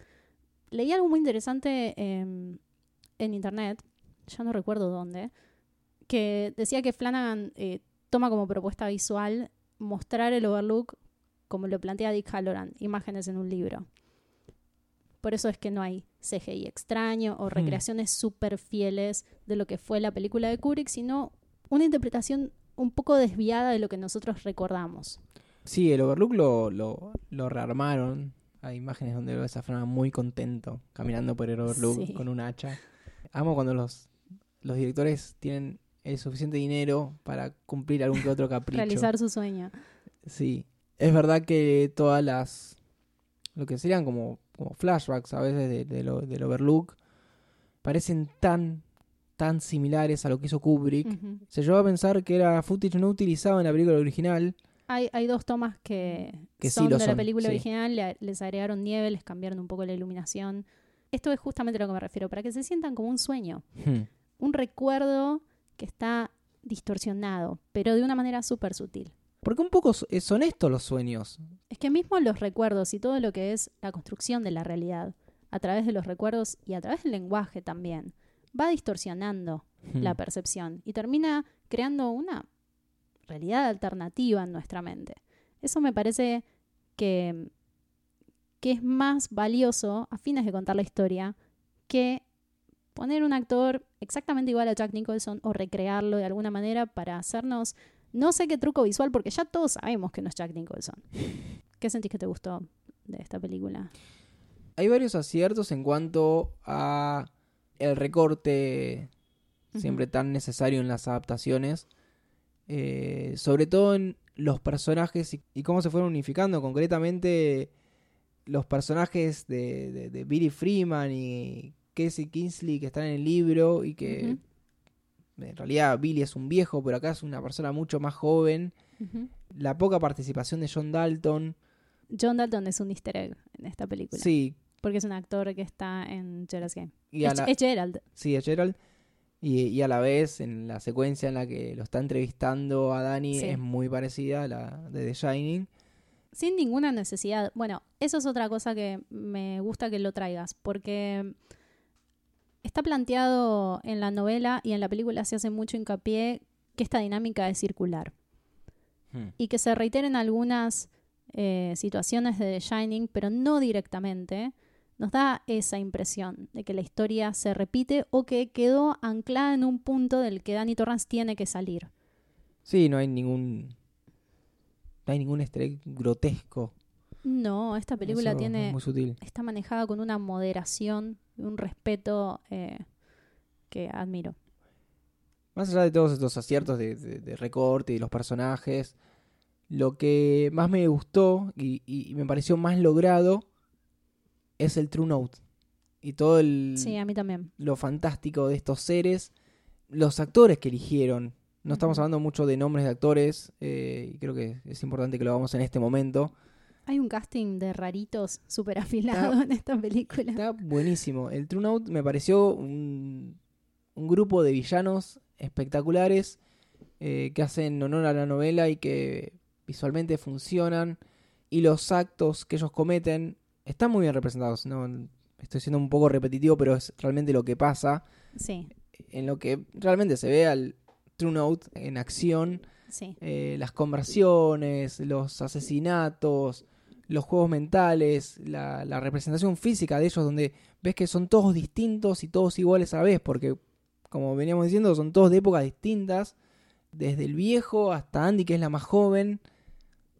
Leí algo muy interesante em, en internet, ya no recuerdo dónde, que decía que Flanagan eh, toma como propuesta visual mostrar el Overlook como lo plantea Dick Halloran, imágenes en un libro. Por eso es que no hay CGI extraño o recreaciones súper fieles de lo que fue la película de Kubrick, sino una interpretación un poco desviada de lo que nosotros recordamos. Sí, el Overlook lo, lo, lo rearmaron. Hay imágenes donde ves a Flanagan muy contento caminando por el Overlook Sí. con un hacha. Amo cuando los, los directores tienen el suficiente dinero para cumplir algún que otro capricho. Realizar su sueño. Sí, es verdad que todas las... Lo que serían como, como flashbacks a veces de, de lo- del Overlook parecen tan, tan similares a lo que hizo Kubrick. Se llegó a pensar que era footage no utilizado en la película original. Hay, hay dos tomas que, son de la película sí. original, le- les agregaron nieve, les cambiaron un poco la iluminación. Esto es justamente a lo que me refiero, para que se sientan como un sueño, Hmm. un recuerdo que está distorsionado, pero de una manera súper sutil. Porque un poco eh, son estos los sueños. Es que mismo los recuerdos y todo lo que es la construcción de la realidad, a través de los recuerdos y a través del lenguaje también, va distorsionando Hmm. la percepción y termina creando una realidad alternativa en nuestra mente. Eso me parece que, que es más valioso a fines de contar la historia que poner un actor exactamente igual a Jack Nicholson o recrearlo de alguna manera para hacernos no sé qué truco visual porque ya todos sabemos que no es Jack Nicholson. ¿Qué sentís que te gustó de esta película? Hay varios aciertos en cuanto a el recorte siempre tan necesario en las adaptaciones. Eh, sobre todo en los personajes y, cómo se fueron unificando. Concretamente, los personajes de, de, Billy Freeman y Casey Kingsley que están en el libro y que en realidad Billy es un viejo, pero acá es una persona mucho más joven. La poca participación de John Dalton. John Dalton es un easter egg en esta película. Sí. Porque es un actor que está en Gerald's Game. es, Gerald. Sí, es Gerald. Y, a la vez, en la secuencia en la que lo está entrevistando a Dani, es muy parecida a la de The Shining. Sin ninguna necesidad. Bueno, eso es otra cosa que me gusta que lo traigas, porque está planteado en la novela y en la película se hace mucho hincapié que esta dinámica es circular. Hmm. Y que se reiteren algunas eh, situaciones de The Shining, pero no directamente nos da esa impresión de que la historia se repite o que quedó anclada en un punto del que Danny Torrance tiene que salir. Sí, no hay ningún. No hay ningún easter grotesco. No, esta película tiene. muy sutil. Está manejada con una moderación, un respeto eh, que admiro. Más allá de todos estos aciertos de, recorte y los personajes, lo que más me gustó y me pareció más logrado es el True Note. Y todo el. Sí, a mí también. Lo fantástico de estos seres. Los actores que eligieron. No estamos hablando mucho de nombres de actores. Eh, y creo que es importante que lo hagamos en este momento. Hay un casting de raritos súper afilado en esta película. Está buenísimo. El True Note me pareció un, un grupo de villanos espectaculares eh, que hacen honor a la novela y que visualmente funcionan. Y los actos que ellos cometen están muy bien representados. No, estoy siendo un poco repetitivo, pero es realmente lo que pasa. Sí. En lo que realmente se ve al True Note en acción. Sí. Eh, las conversiones, los asesinatos, los juegos mentales, la, la, representación física de ellos, donde ves que son todos distintos y todos iguales a la vez, porque, como veníamos diciendo, son todos de épocas distintas, desde el viejo hasta Andy, que es la más joven,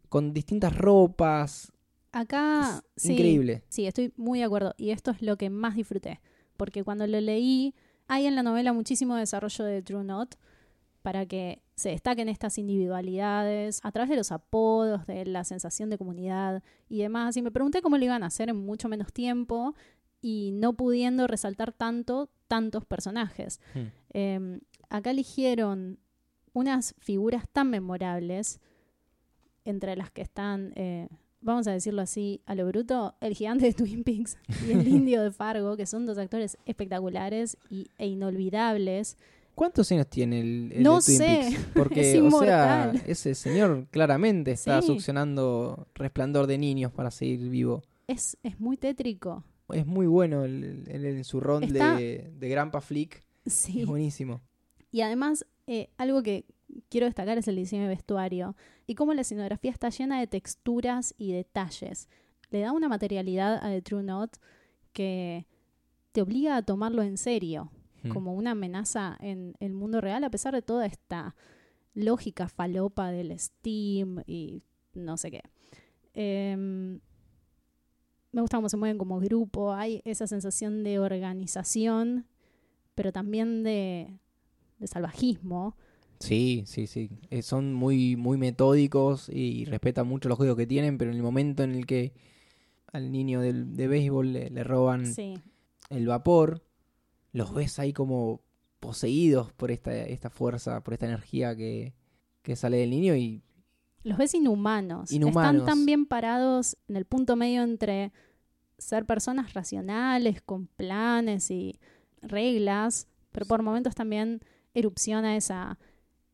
con distintas ropas, Acá, sí, increíble. Sí, estoy muy de acuerdo. Y esto es lo que más disfruté. Porque cuando lo leí, hay en la novela muchísimo desarrollo de True Note para que se destaquen estas individualidades a través de los apodos, de la sensación de comunidad y demás. Y me pregunté cómo lo iban a hacer en mucho menos tiempo y no pudiendo resaltar tanto tantos personajes. Hmm. Em, acá eligieron unas figuras tan memorables, entre las que están eh, vamos a decirlo así, a lo bruto, el gigante de Twin Peaks y el indio de Fargo, que son dos actores espectaculares y, e inolvidables. ¿Cuántos años tiene el, el no sé. Porque, es o sea, ese señor claramente está succionando resplandor de niños para seguir vivo. Es, es muy tétrico. Es muy bueno el, en su rol de, de Grandpa Flick. Sí. Es buenísimo. Y además, eh, algo que quiero destacar es el diseño de vestuario y cómo la escenografía está llena de texturas y detalles. Le da una materialidad a The True Note que te obliga a tomarlo en serio, hmm. como una amenaza en el mundo real, a pesar de toda esta lógica falopa del Steam y no sé qué. Em, me gusta cómo se mueven como grupo, hay esa sensación de organización, pero también de salvajismo Sí, sí, sí. Eh, son muy, muy metódicos y respetan mucho los juegos que tienen, pero en el momento en el que al niño del, de béisbol le, roban el vapor, los ves ahí como poseídos por esta, esta fuerza, por esta energía que, que sale del niño y... Los ves inhumanos. Están tan bien parados en el punto medio entre ser personas racionales, con planes y reglas, pero por momentos también erupciona esa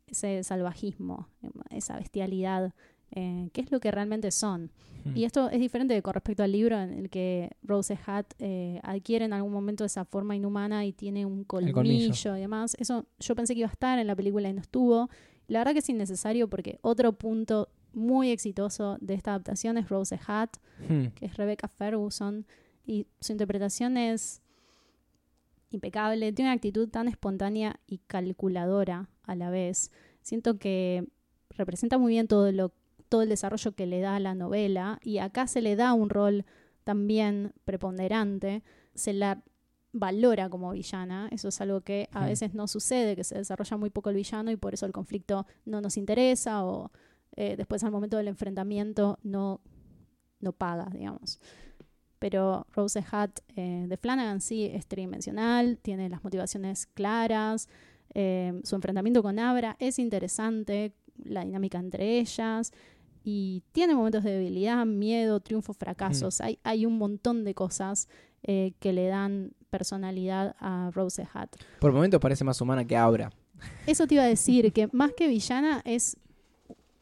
ese salvajismo, esa bestialidad, eh, qué es lo que realmente son. Hmm. Y esto es diferente con respecto al libro en el que Rose Hat eh, adquiere en algún momento esa forma inhumana y tiene un colmillo, y demás. Eso yo pensé que iba a estar en la película y no estuvo. La verdad que es innecesario porque otro punto muy exitoso de esta adaptación es Rose Hat, Hmm. que es Rebecca Ferguson, y su interpretación es impecable, tiene una actitud tan espontánea y calculadora a la vez. Siento que representa muy bien todo lo todo el desarrollo que le da a la novela y acá se le da un rol también preponderante, se la valora como villana, eso es algo que a Hmm. veces no sucede, que se desarrolla muy poco el villano y por eso el conflicto no nos interesa o eh, después al momento del enfrentamiento no, no paga, digamos. Pero Rose Hat eh, de Flanagan sí es tridimensional, tiene las motivaciones claras, eh, su enfrentamiento con Abra es interesante, la dinámica entre ellas, y tiene momentos de debilidad, miedo, triunfos, fracasos. Hay, hay un montón de cosas eh, que le dan personalidad a Rose Hat. Por momentos parece más humana que Abra. Eso te iba a decir, que más que villana es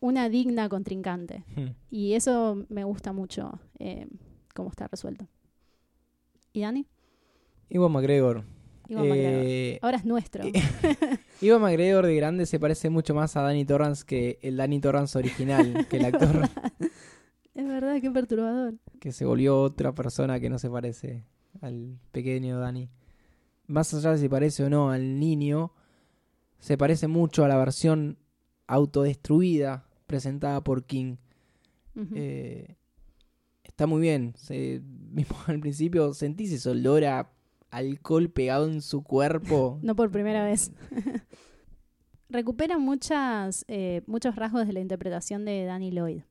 una digna contrincante. Hmm. Y eso me gusta mucho, eh, cómo está resuelto. ¿Y Dani? Iwan McGregor. Iwan. Eh, Ahora es nuestro. Iwan McGregor de grande se parece mucho más a Danny Torrance que el Danny Torrance original, que el actor es verdad, qué perturbador. que se volvió otra persona que no se parece al pequeño Danny. Más allá de si parece o no al niño, se parece mucho a la versión autodestruida presentada por King. Eh, está muy bien. Se, mismo al principio sentís ese olor a alcohol pegado en su cuerpo. No por primera vez. Recupera muchas, eh, muchos rasgos de la interpretación de Danny Lloyd.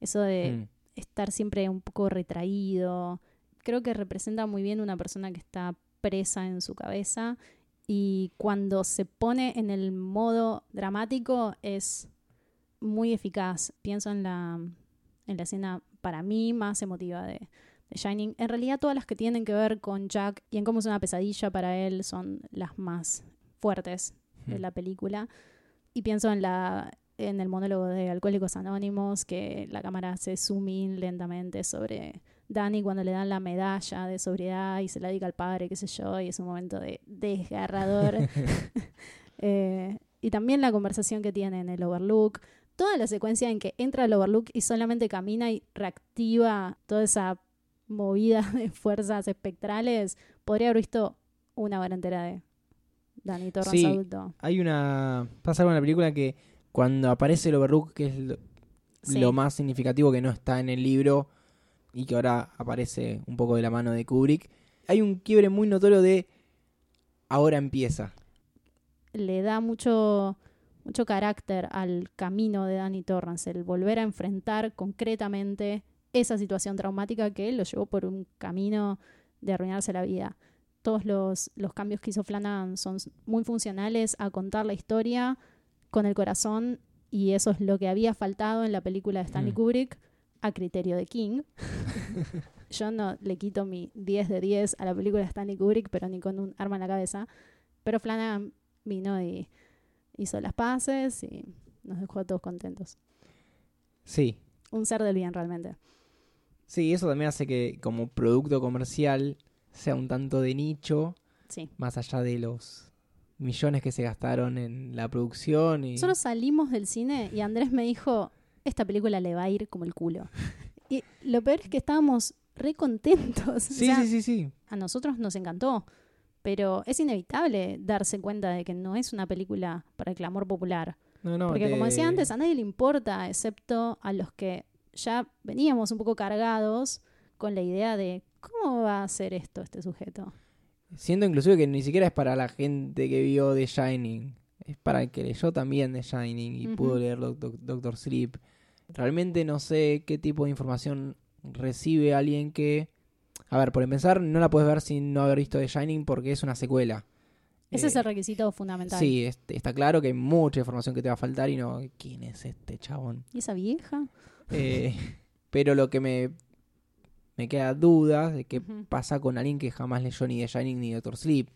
Eso de Mm. estar siempre un poco retraído. Creo que representa muy bien una persona que está presa en su cabeza y cuando se pone en el modo dramático es muy eficaz. Pienso en la, en la escena para mí más emotiva de, de Shining. En realidad todas las que tienen que ver con Jack y en cómo es una pesadilla para él son las más fuertes de Mm. la película. Y pienso en la en el monólogo de Alcohólicos Anónimos, que la cámara se zoom in lentamente sobre Danny cuando le dan la medalla de sobriedad y se la dedica al padre, qué sé yo, y es un momento de desgarrador. Eh, y también la conversación que tiene en el Overlook. Toda la secuencia en que entra al Overlook y solamente camina y reactiva toda esa movida de fuerzas espectrales, podría haber visto una hora entera de Danny Torrance Sí. adulto. Hay una. Pasa algo en la película que cuando aparece el Overlook, que es lo, Sí. lo más significativo que no está en el libro y que ahora aparece un poco de la mano de Kubrick, hay un quiebre muy notorio de. Ahora empieza. le da mucho, mucho carácter al camino de Danny Torrance, el volver a enfrentar concretamente esa situación traumática que lo llevó por un camino de arruinarse la vida. Todos los, los cambios que hizo Flanagan son muy funcionales a contar la historia con el corazón y eso es lo que había faltado en la película de Stanley Mm. Kubrick a criterio de King. Yo no le quito mi 10 de 10 a la película de Stanley Kubrick, pero ni con un arma en la cabeza. Pero Flanagan vino y hizo las paces y nos dejó a todos contentos. Sí. Un ser del bien realmente. Sí, eso también hace que como producto comercial sea un tanto de nicho, Sí. más allá de los millones que se gastaron en la producción y Nosotros salimos del cine y Andrés me dijo, esta película le va a ir como el culo. Y lo peor es que estábamos re contentos. Sí, O sea, sí, sí, sí. a nosotros nos encantó. Pero es inevitable darse cuenta de que no es una película para el clamor popular. No, no, Porque como decía antes, a nadie le importa, excepto a los que ya veníamos un poco cargados con la idea de cómo va a hacer esto este sujeto. Siento inclusive que ni siquiera es para la gente que vio The Shining. Es para el que leyó también The Shining y pudo leer Doc- Doc- Doctor Sleep. Realmente no sé qué tipo de información recibe alguien que... A ver, por empezar, no la puedes ver sin no haber visto The Shining porque es una secuela. Ese es Eh, el requisito fundamental. Sí, es- está claro que hay mucha información que te va a faltar y no... ¿Quién es este chabón? ¿Y esa vieja? Eh, pero lo que me, me queda duda de qué pasa con alguien que jamás leyó ni The Shining ni Doctor Sleep.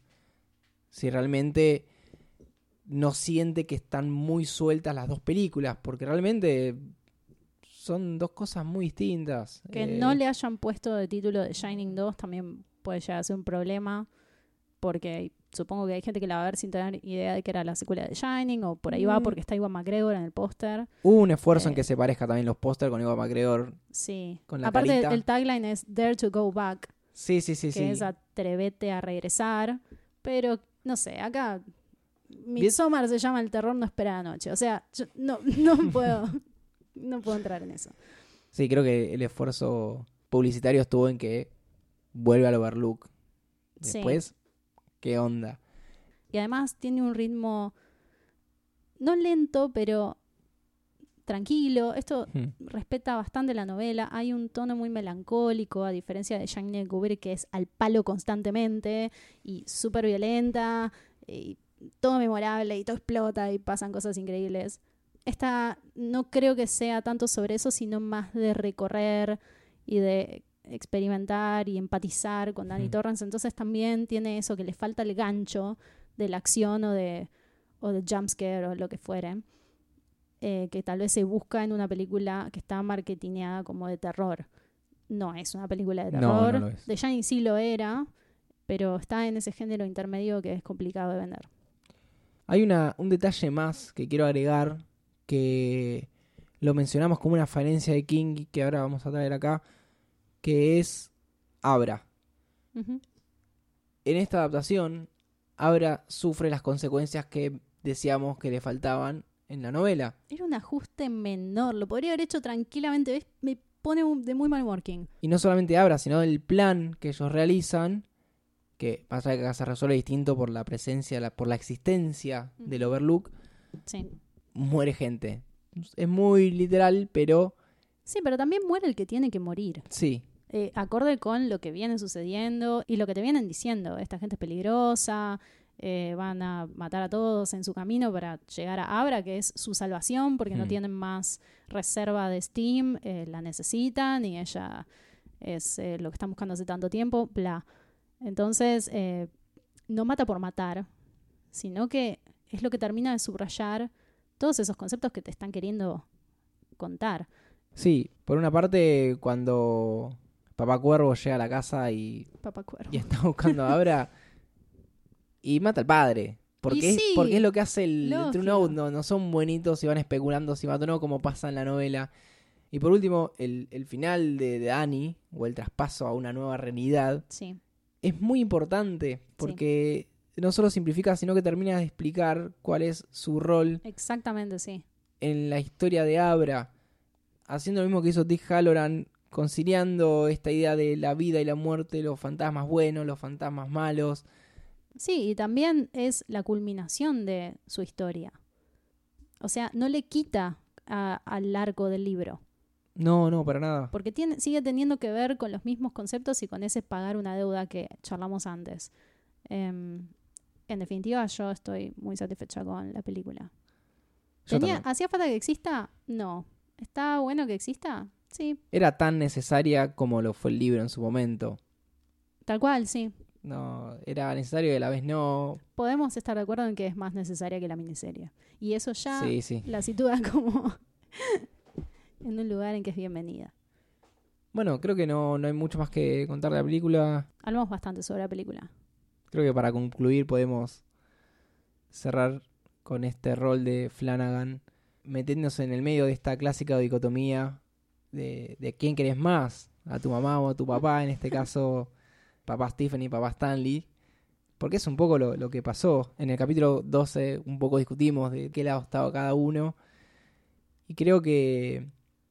Si realmente no siente que están muy sueltas las dos películas, porque realmente son dos cosas muy distintas. Que Eh, no le hayan puesto de título de Shining 2 también puede llegar a ser un problema. Porque supongo que hay gente que la va a ver sin tener idea de que era la secuela de Shining, o por ahí va Mm. porque está Iwan McGregor en el póster. Hubo un esfuerzo en Eh. que se parezca también los póster con Eva McGregor. Sí. Con la Aparte, carita. el tagline es Dare to Go Back, Sí, sí, sí, que sí. es atrevete a regresar. Pero, no sé, acá Midsommar se llama El terror no espera la noche. O sea, yo no, no puedo. No puedo entrar en eso. Sí, creo que el esfuerzo publicitario estuvo en que vuelve al Overlook. Sí. ¿Qué onda? Y además tiene un ritmo no lento, pero tranquilo. Esto Hmm. respeta bastante la novela. Hay un tono muy melancólico, a diferencia de Jane Kubrick, que es al palo constantemente y súper violenta, y todo memorable, y todo explota, y pasan cosas increíbles. Esta no creo que sea tanto sobre eso, sino más de recorrer y de experimentar y empatizar con Danny Ujú. Torrance. Entonces también tiene eso que le falta el gancho de la acción o de o de jumpscare o lo que fuere eh, que tal vez se busca en una película que está marketineada como de terror. No es una película de terror. no. The Shining sí lo era, pero está en ese género intermedio que es complicado de vender. Hay una, un detalle más que quiero agregar que lo mencionamos como una falencia de King que ahora vamos a traer acá, que es Abra. En esta adaptación, Abra sufre las consecuencias que decíamos que le faltaban en la novela. Era un ajuste menor, lo podría haber hecho tranquilamente. ¿ves? Me pone de muy mal humor King. Y no solamente Abra, sino el plan que ellos realizan, que pasa que acá se resuelve distinto por la presencia, la- por la existencia del Overlook, Sí. muere gente. Es muy literal, pero sí, pero también muere el que tiene que morir. sí. Eh, acorde con lo que viene sucediendo y lo que te vienen diciendo. Esta gente es peligrosa, eh, van a matar a todos en su camino para llegar a Abra, que es su salvación, porque no Hmm. tienen más reserva de Steam, eh, la necesitan y ella es eh, lo que están buscando hace tanto tiempo, bla. Entonces, no mata por matar, sino que es lo que termina de subrayar todos esos conceptos que te están queriendo contar. Sí, por una parte, cuando Papá Cuervo llega a la casa y, está buscando a Abra y mata al padre. Porque, Y es, sí, porque es lo que hace el, True. Note, no, no son buenitos y van especulando si mató o no, como pasa en la novela. Y por último, el, el final de, de Annie, o el traspaso a una nueva realidad, Sí. es muy importante porque no solo simplifica, sino que termina de explicar cuál es su rol Exactamente, sí. en la historia de Abra, haciendo lo mismo que hizo Dick Halloran, conciliando esta idea de la vida y la muerte, los fantasmas buenos, los fantasmas malos. Sí, y también es la culminación de su historia. O sea, no le quita a- al arco del libro, No, no, para nada. porque tiene, sigue teniendo que ver con los mismos conceptos y con ese pagar una deuda que charlamos antes. Em, en definitiva, yo estoy muy satisfecha con la película. Tenía-. ¿Hacía falta que exista? No. ¿Está bueno que exista? Sí, Era tan necesaria como lo fue el libro en su momento. tal cual, sí. No, era necesario y a la vez no. Podemos estar de acuerdo en que es más necesaria que la miniserie. Y eso ya Sí, sí. la sitúa como en un lugar en que es bienvenida. Bueno, creo que no, no hay mucho más que contar de la película. Hablamos bastante sobre la película. Creo que para concluir podemos cerrar con este rol de Flanagan, metiéndose en el medio de esta clásica dicotomía de, de quién querés más, a tu mamá o a tu papá, en este caso papá Stephen y papá Stanley, porque es un poco lo, lo que pasó. En el capítulo 12 un poco discutimos de qué lado estaba cada uno, y creo que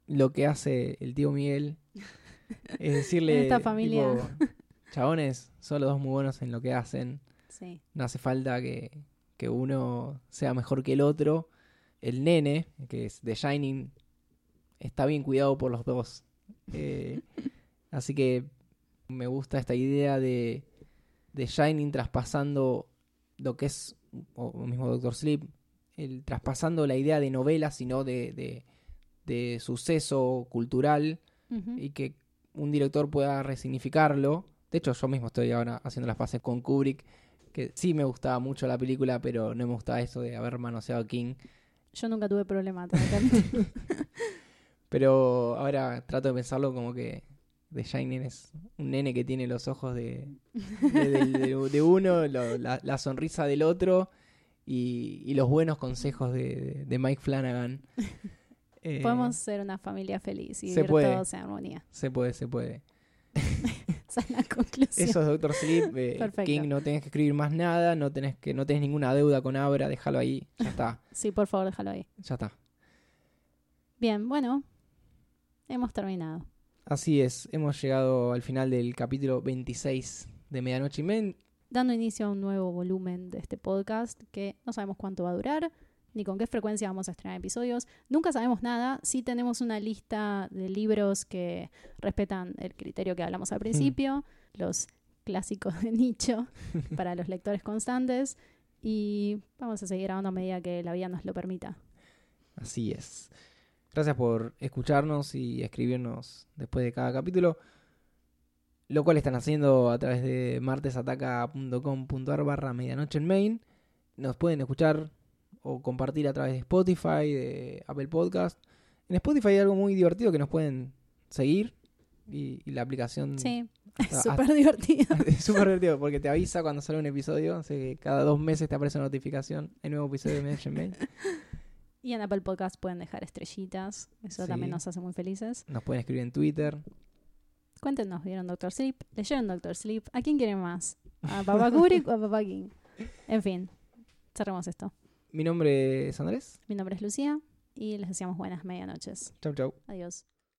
lo que hace el tío Miguel es decirle, esta familia. tipo, chabones, son los dos muy buenos en lo que hacen, Sí. no hace falta que, que uno sea mejor que el otro. El nene, que es The Shining, está bien cuidado por los dos. Eh, así que me gusta esta idea de, de Shining traspasando lo que es, o mismo Doctor Sleep, el traspasando la idea de novela, sino de, de, de suceso cultural y que un director pueda resignificarlo. De hecho, yo mismo estoy ahora haciendo las pases con Kubrick, que sí me gustaba mucho la película, pero no me gustaba eso de haber manoseado a King. Yo nunca tuve problema. Pero ahora trato de pensarlo como que The Shining es un nene que tiene los ojos de, de, de- de- de uno, lo- la, la sonrisa del otro y, y los buenos consejos de, de Mike Flanagan. Eh, Podemos ser una familia feliz y se vivir puede. todos en armonía. Se puede, se puede. Esa es la conclusión. Eso es Doctor Sleep. eh. King, no tenés que escribir más nada, no tenés que no tenés ninguna deuda con Abra, déjalo ahí. Ya está, Sí, por favor, déjalo ahí. ya está. Bien, bueno, hemos terminado. Así es, hemos llegado al final del capítulo 26 de Medianoche y Men. Dando inicio a un nuevo volumen de este podcast que no sabemos cuánto va a durar, ni con qué frecuencia vamos a estrenar episodios. Nunca sabemos nada. Sí tenemos una lista de libros que respetan el criterio que hablamos al principio, los clásicos de nicho para los lectores constantes. Y vamos a seguir grabando a medida que la vida nos lo permita. Así es. Gracias por escucharnos y escribirnos después de cada capítulo. Lo cual están haciendo a través de martesataca.com.ar barra medianoche en main. Nos pueden escuchar o compartir a través de Spotify, de Apple Podcast. En Spotify hay algo muy divertido que nos pueden seguir. Y, y la aplicación Sí, hasta- es súper divertido. es súper divertido porque te avisa cuando sale un episodio. Así que cada dos meses te aparece una notificación. El nuevo episodio de Medianoche en main. Y en Apple Podcast pueden dejar estrellitas. Eso Sí. también nos hace muy felices. Nos pueden escribir en Twitter. Cuéntenos, ¿vieron Doctor Sleep? ¿Leyeron Doctor Sleep? ¿A quién quieren más? ¿A Papá Kubrick o a Papá King? En fin, cerremos esto. Mi nombre es Andrés. Mi nombre es Lucía y les deseamos buenas medianoches. Chau, chau. Adiós.